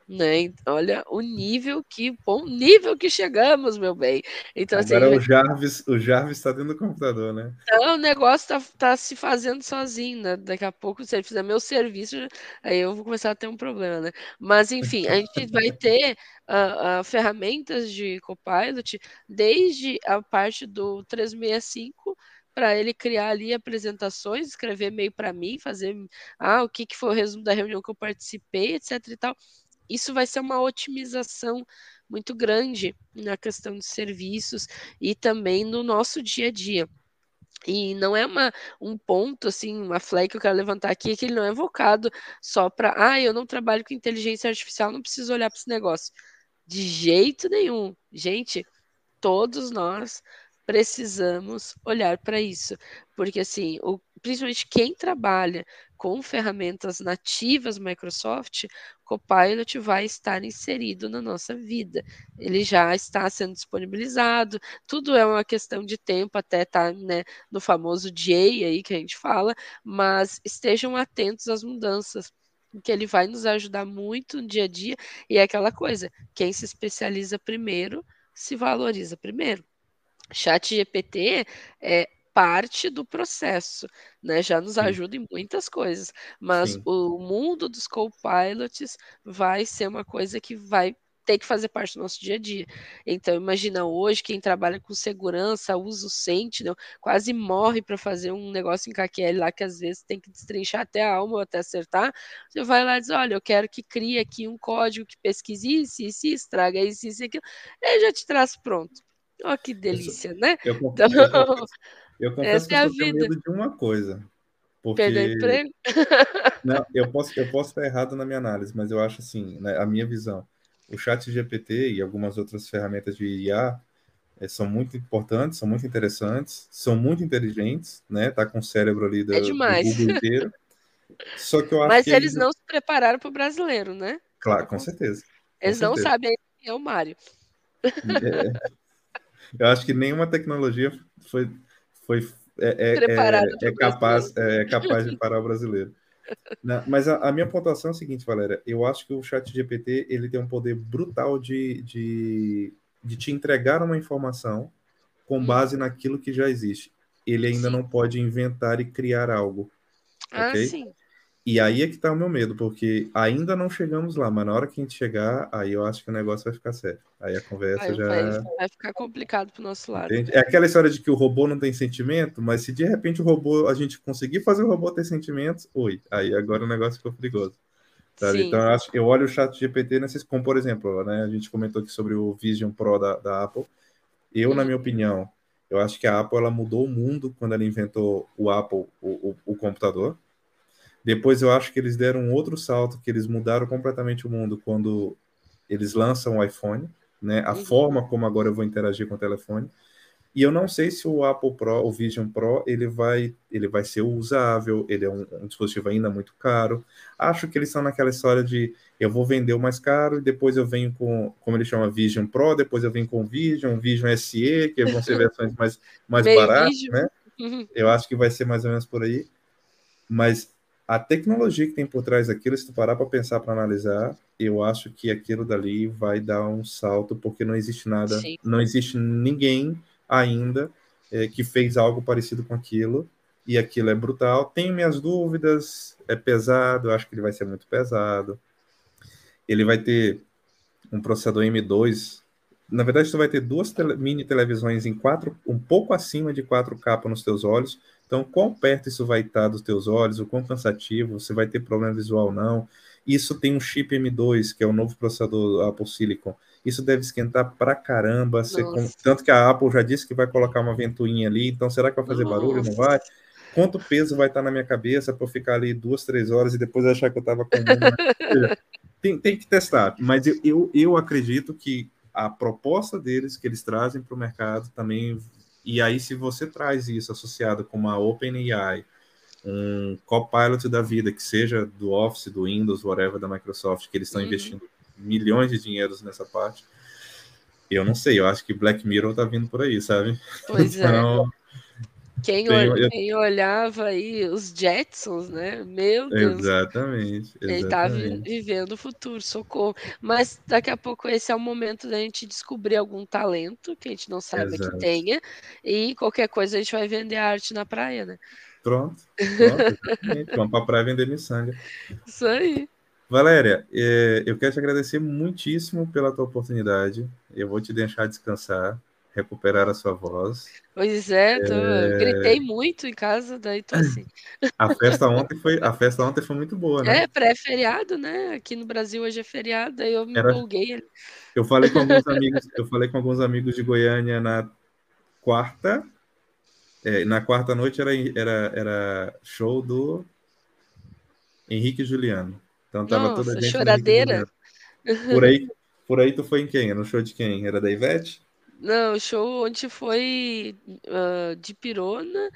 Né? Olha o nível que bom nível que chegamos, meu bem. Então, assim, Agora assim, o Jarvis, o Jarvis está dentro do computador, né? Então o negócio tá, tá se fazendo sozinho, né? Daqui a pouco, se ele fizer meu serviço, aí eu vou começar a ter um problema, né? Mas enfim, a gente vai ter uh, uh, ferramentas de Copilot desde a parte do 365 para ele criar ali apresentações, escrever e-mail para mim, fazer ah, o que, que foi o resumo da reunião que eu participei, etc e tal. Isso vai ser uma otimização muito grande na questão de serviços e também no nosso dia a dia. E não é uma um ponto, assim, uma flag que eu quero levantar aqui, que ele não é voltado só para: "Ah, eu não trabalho com inteligência artificial, não preciso olhar para esse negócio". De jeito nenhum. Gente, todos nós precisamos olhar para isso, porque assim, o principalmente quem trabalha com ferramentas nativas Microsoft, Copilot vai estar inserido na nossa vida. Ele já está sendo disponibilizado, tudo é uma questão de tempo até estar tá, né, no famoso GA aí que a gente fala, mas estejam atentos às mudanças que ele vai nos ajudar muito no dia a dia e é aquela coisa, quem se especializa primeiro se valoriza primeiro. Chat GPT é parte do processo, né? Já nos ajuda em muitas coisas, mas Sim. o mundo dos co-pilots vai ser uma coisa que vai ter que fazer parte do nosso dia a dia. Então, imagina hoje quem trabalha com segurança, usa o Sentinel, quase morre para fazer um negócio em KQL lá que às vezes tem que destrinchar até a alma ou até acertar. Você vai lá e diz: Olha, eu quero que crie aqui um código que pesquise isso, isso, isso traga isso, isso, aquilo. Ele já te traz pronto. Ó, que delícia, eu, né? Eu, então, eu confesso, eu confesso que é eu tenho medo de uma coisa. Porque... Perder emprego? Não, eu posso, eu posso estar errado na minha análise, mas eu acho assim, né, a minha visão o chat GPT e algumas outras ferramentas de IA é, são muito importantes, são muito interessantes, são muito inteligentes, né? Tá com o cérebro ali do, é demais. do Google inteiro. Só que eu acho Mas que eles não se prepararam para o brasileiro, né? Claro, com certeza. Com eles certeza. não sabem quem é o Mário. É. Eu acho que nenhuma tecnologia foi, foi é, é, é, é capaz, é capaz de parar o brasileiro. Não, mas a, a, minha pontuação é a seguinte, Valéria. Eu acho que o chat GPT ele tem um poder brutal de, de, de te entregar uma informação com hum. base naquilo que já existe. Ele ainda sim. não pode inventar e criar algo. Ah, okay? sim. E aí é que tá o meu medo, porque ainda não chegamos lá, mas na hora que a gente chegar, aí eu acho que o negócio vai ficar sério. Aí a conversa vai, já. Vai, vai, ficar complicado pro nosso lado. Entende? É aquela história de que o robô não tem sentimento, mas se de repente o robô, a gente conseguir fazer o robô ter sentimentos, oi, aí agora o negócio ficou perigoso. Então eu, acho, eu olho o chat GPT nesses, como por exemplo, né, a gente comentou aqui sobre o Vision Pro da, da Apple. Eu, na minha opinião, eu acho que a Apple ela mudou o mundo quando ela inventou o Apple, o, o, o computador depois eu acho que eles deram um outro salto, que eles mudaram completamente o mundo quando eles lançam o iPhone, né? A uhum. forma como agora eu vou interagir com o telefone. E eu não sei se o Apple Pro, o Vision Pro, ele vai, ele vai ser usável, ele é um, um dispositivo ainda muito caro. Acho que eles estão naquela história de eu vou vender o mais caro e depois eu venho com, como ele chama, Vision Pro, depois eu venho com Vision, Vision SE, que vão ser versões mais, mais baratas, né? Eu acho que vai ser mais ou menos por aí. Mas a tecnologia que tem por trás daquilo, se tu parar para pensar, para analisar, eu acho que aquilo dali vai dar um salto, porque não existe nada, Sim. não existe ninguém ainda é, que fez algo parecido com aquilo, e aquilo é brutal. Tenho minhas dúvidas, é pesado, eu acho que ele vai ser muito pesado. Ele vai ter um processador M2. Na verdade, tu vai ter duas tele, mini televisões em quatro, um pouco acima de 4K nos teus olhos, então, quão perto isso vai estar dos teus olhos, o quão cansativo, você vai ter problema visual ou não. Isso tem um chip M2, que é o novo processador Apple Silicon. Isso deve esquentar pra caramba. Com... Tanto que a Apple já disse que vai colocar uma ventoinha ali. Então, será que vai fazer Nossa. barulho? Não vai? Quanto peso vai estar na minha cabeça para eu ficar ali duas, três horas e depois achar que eu estava com tem, tem que testar. Mas eu, eu, eu acredito que a proposta deles, que eles trazem para o mercado, também e aí, se você traz isso associado com uma OpenAI, um Copilot da vida, que seja do Office, do Windows, whatever, da Microsoft, que eles estão uhum. investindo milhões de dinheiros nessa parte, eu não sei, eu acho que Black Mirror tá vindo por aí, sabe? Pois é. então, é. Quem, ol quem, olhava aí os Jetsons, né? Meu Deus. Exatamente. exatamente. Ele tá vivendo o futuro, socorro. Mas daqui a pouco esse é o momento da gente descobrir algum talento que a gente não sabe Exato. que tenha. E qualquer coisa a gente vai vender arte na praia, né? Pronto. Pronto Vamos pra praia vender miçanga. Isso aí. Valéria, é, eu quero te agradecer muitíssimo pela tua oportunidade. Eu vou te deixar descansar recuperar a sua voz. Pois é, tô... é... gritei muito em casa, daí tô assim. A festa ontem foi, a festa ontem foi muito boa, né? É, pré-feriado, né? Aqui no Brasil hoje é feriado, aí eu me Era... empolguei. Eu falei com alguns amigos, eu falei com alguns amigos de Goiânia na quarta, É, na quarta noite era, era, era show do Henrique Juliano. Então tava Nossa, toda a gente choradeira. Por aí, por aí tu foi em quem? No show de quem? Era da Ivete? Não, o show onde foi uh, de pirona,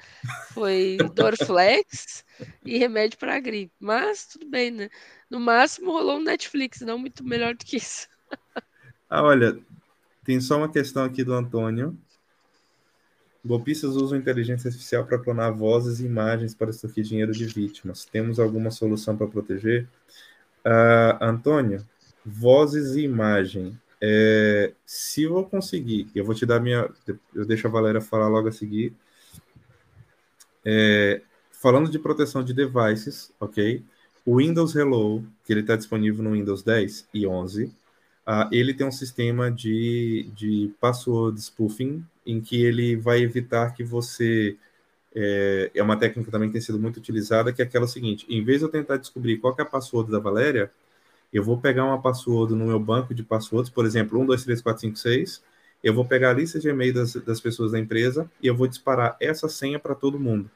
foi Dorflex e remédio para gripe. Mas tudo bem, né? No máximo rolou um Netflix, não muito melhor do que isso. ah, olha, tem só uma questão aqui do Antônio. Golpistas usam inteligência artificial para clonar vozes e imagens para extorquir dinheiro de vítimas. Temos alguma solução para proteger? Uh, Antônio, vozes e imagem. É, se eu conseguir, eu vou te dar minha. Eu deixo a Valéria falar logo a seguir. É, falando de proteção de devices, ok? O Windows Hello, que ele está disponível no Windows 10 e 11, uh, ele tem um sistema de, de password spoofing, em que ele vai evitar que você. É, é uma técnica também que tem sido muito utilizada, que é aquela seguinte: em vez de eu tentar descobrir qual é a password da Valéria, eu vou pegar uma password no meu banco de passwords, por exemplo, 1, 2, 3, 4, 5, 6. Eu vou pegar a lista de e-mail das, das pessoas da empresa e eu vou disparar essa senha para todo mundo.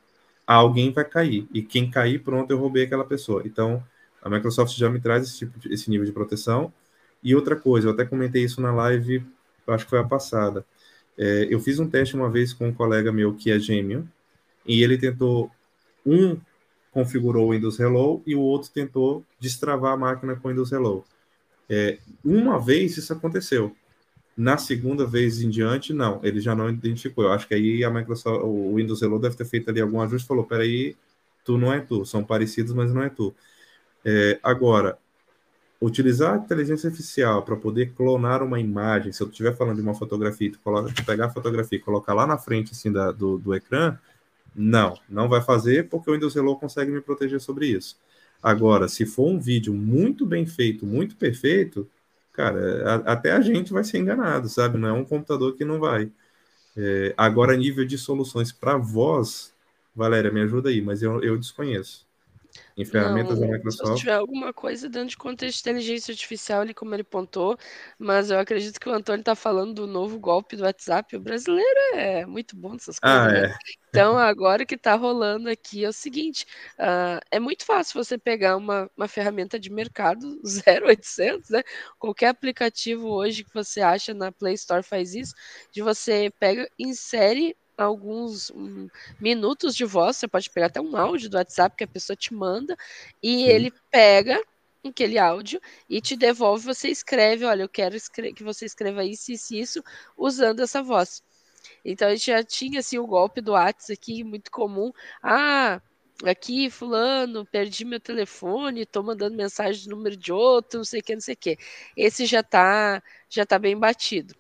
Alguém vai cair. E quem cair, pronto, eu roubei aquela pessoa. Então, a Microsoft já me traz esse, tipo esse nível de proteção. E outra coisa, eu até comentei isso na live, acho que foi a passada. É, eu fiz um teste uma vez com um colega meu que é gêmeo, e ele tentou um configurou o Windows Hello e o outro tentou destravar a máquina com o Windows Hello. É, uma vez isso aconteceu. Na segunda vez em diante, não, ele já não identificou. Eu acho que aí a Microsoft, o Windows Hello deve ter feito ali algum ajuste falou: peraí, tu não é tu, são parecidos, mas não é tu. É, agora, utilizar a inteligência artificial para poder clonar uma imagem, se eu estiver falando de uma fotografia, tu, coloca, tu pegar a fotografia e colocar lá na frente assim, da, do, do ecrã, não, não vai fazer porque o Windows Hello consegue me proteger sobre isso. Agora, se for um vídeo muito bem feito, muito perfeito, cara, a, até a gente vai ser enganado, sabe? Não é um computador que não vai. É, agora, nível de soluções para voz, Valéria, me ajuda aí, mas eu, eu desconheço em ferramentas não, da Microsoft. Se tiver alguma coisa dentro de contexto de inteligência artificial, ali como ele pontou, mas eu acredito que o Antônio está falando do novo golpe do WhatsApp. O brasileiro é muito bom nessas coisas. Ah, né? é. Então, agora o que está rolando aqui é o seguinte: uh, é muito fácil você pegar uma, uma ferramenta de mercado 0800, né? Qualquer aplicativo hoje que você acha na Play Store faz isso, de você pega, insere alguns um, minutos de voz, você pode pegar até um áudio do WhatsApp que a pessoa te manda, e Sim. ele pega aquele áudio e te devolve, você escreve, olha, eu quero que você escreva isso, isso, isso, usando essa voz. Então a gente já tinha assim o golpe do WhatsApp aqui, muito comum. Ah, aqui, fulano, perdi meu telefone, tô mandando mensagem de número de outro, não sei o que, não sei o que. Esse já tá, já tá bem batido.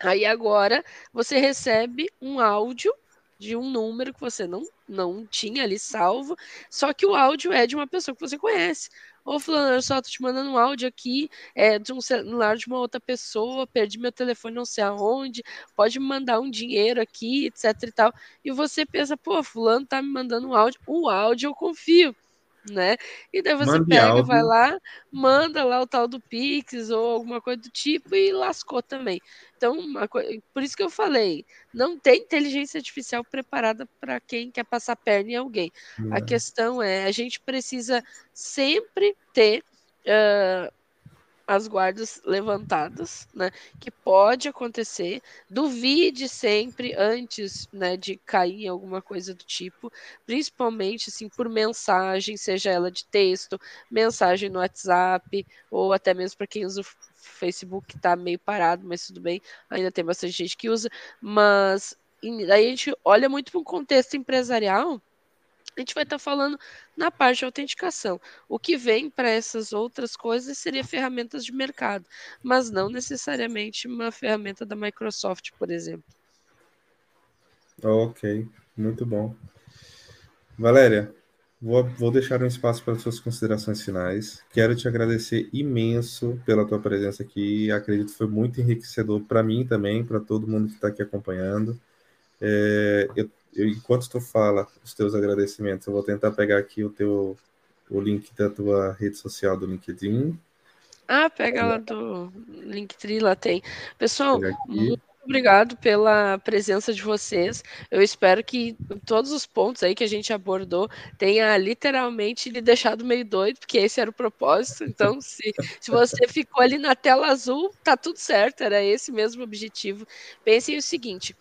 Aí agora você recebe um áudio de um número que você não, não tinha ali salvo, só que o áudio é de uma pessoa que você conhece. Ô, fulano, eu só tô te mandando um áudio aqui é, de um celular de uma outra pessoa, perdi meu telefone não sei aonde, pode me mandar um dinheiro aqui, etc e tal. E você pensa, pô, fulano tá me mandando um áudio. O áudio eu confio né? E daí você Mande pega, vai lá, manda lá o tal do Pix ou alguma coisa do tipo e lascou também. Então, por isso que eu falei, não tem inteligência artificial preparada para quem quer passar perna em alguém. A questão é, a gente precisa sempre ter uh, as guardas levantadas, né? Que pode acontecer. Duvide sempre antes, né, de cair em alguma coisa do tipo, principalmente assim por mensagem, seja ela de texto, mensagem no WhatsApp ou até mesmo para quem usa o Facebook está meio parado, mas tudo bem, ainda tem bastante gente que usa, mas aí a gente olha muito para um contexto empresarial a gente vai estar tá falando na parte de autenticação. O que vem para essas outras coisas seria ferramentas de mercado, mas não necessariamente uma ferramenta da Microsoft, por exemplo. Ok, muito bom. Valéria, vou, vou deixar um espaço para suas considerações finais. Quero te agradecer imenso pela tua presença aqui. Acredito que foi muito enriquecedor para mim também, para todo mundo que está aqui acompanhando. É, eu eu, enquanto tu fala os teus agradecimentos, eu vou tentar pegar aqui o teu o link da tua rede social do LinkedIn. Ah, pega lá do Linktree, lá tem. Pessoal, muito obrigado pela presença de vocês. Eu espero que todos os pontos aí que a gente abordou tenha literalmente lhe deixado meio doido, porque esse era o propósito. Então, se, se você ficou ali na tela azul, tá tudo certo, era esse mesmo objetivo. Pensem o seguinte: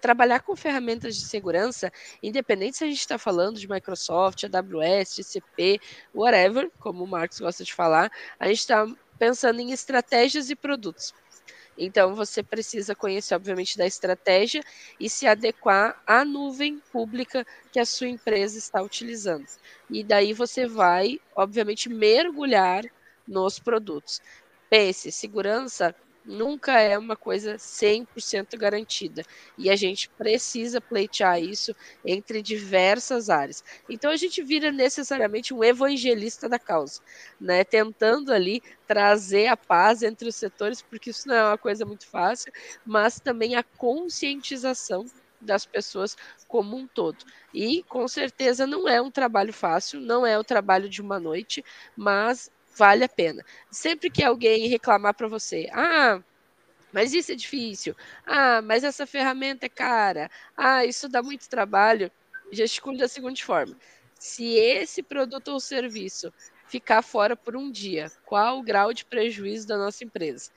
Trabalhar com ferramentas de segurança, independente se a gente está falando de Microsoft, AWS, GCP, whatever, como o Marcos gosta de falar, a gente está pensando em estratégias e produtos. Então, você precisa conhecer, obviamente, da estratégia e se adequar à nuvem pública que a sua empresa está utilizando. E daí você vai, obviamente, mergulhar nos produtos. Pense, segurança nunca é uma coisa 100% garantida. E a gente precisa pleitear isso entre diversas áreas. Então a gente vira necessariamente um evangelista da causa, né? Tentando ali trazer a paz entre os setores, porque isso não é uma coisa muito fácil, mas também a conscientização das pessoas como um todo. E com certeza não é um trabalho fácil, não é o trabalho de uma noite, mas vale a pena. Sempre que alguém reclamar para você, ah, mas isso é difícil, ah, mas essa ferramenta é cara, ah, isso dá muito trabalho, gesticule da seguinte forma: se esse produto ou serviço ficar fora por um dia, qual o grau de prejuízo da nossa empresa?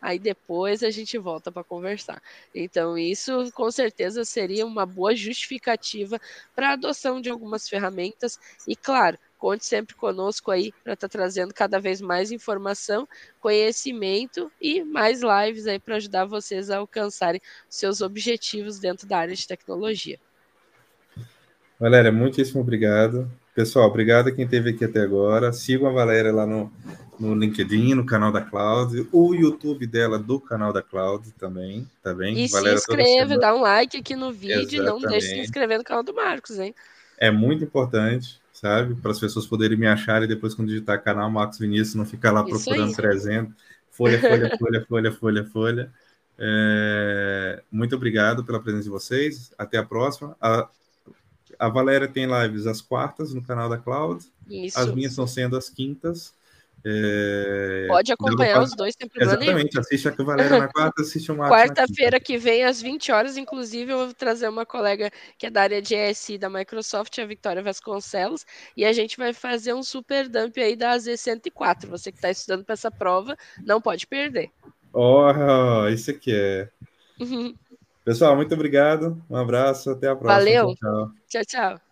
Aí depois a gente volta para conversar. Então, isso com certeza seria uma boa justificativa para a adoção de algumas ferramentas. E, claro, Conte sempre conosco aí para estar tá trazendo cada vez mais informação, conhecimento e mais lives aí para ajudar vocês a alcançarem seus objetivos dentro da área de tecnologia. Valéria, muitíssimo obrigado. Pessoal, obrigado a quem esteve aqui até agora. Sigam a Valéria lá no, no LinkedIn, no canal da Cloud, o YouTube dela do canal da Cloud também, tá bem? E Valéria, se inscreve, dá um like aqui no vídeo Exatamente. e não deixe de se inscrever no canal do Marcos, hein? É muito importante sabe? Para as pessoas poderem me achar e depois, quando digitar canal Marcos Vinícius, não ficar lá Isso procurando aí. 300. Folha, folha, folha, folha, folha, folha. É, muito obrigado pela presença de vocês. Até a próxima. A, a Valéria tem lives às quartas no canal da Cloud. Isso. As minhas estão sendo às quintas. É... Pode acompanhar os dois, sem problema Exatamente, nenhum. assiste a Valéria na quarta, assiste o Marcos Quarta-feira que vem, às 20 horas, inclusive, eu vou trazer uma colega que é da área de ESI da Microsoft, a Victoria Vasconcelos, e a gente vai fazer um super dump aí da AZ104. Você que está estudando para essa prova, não pode perder. Oh, isso aqui é. Uhum. Pessoal, muito obrigado. Um abraço, até a próxima. Valeu. tchau. tchau. tchau.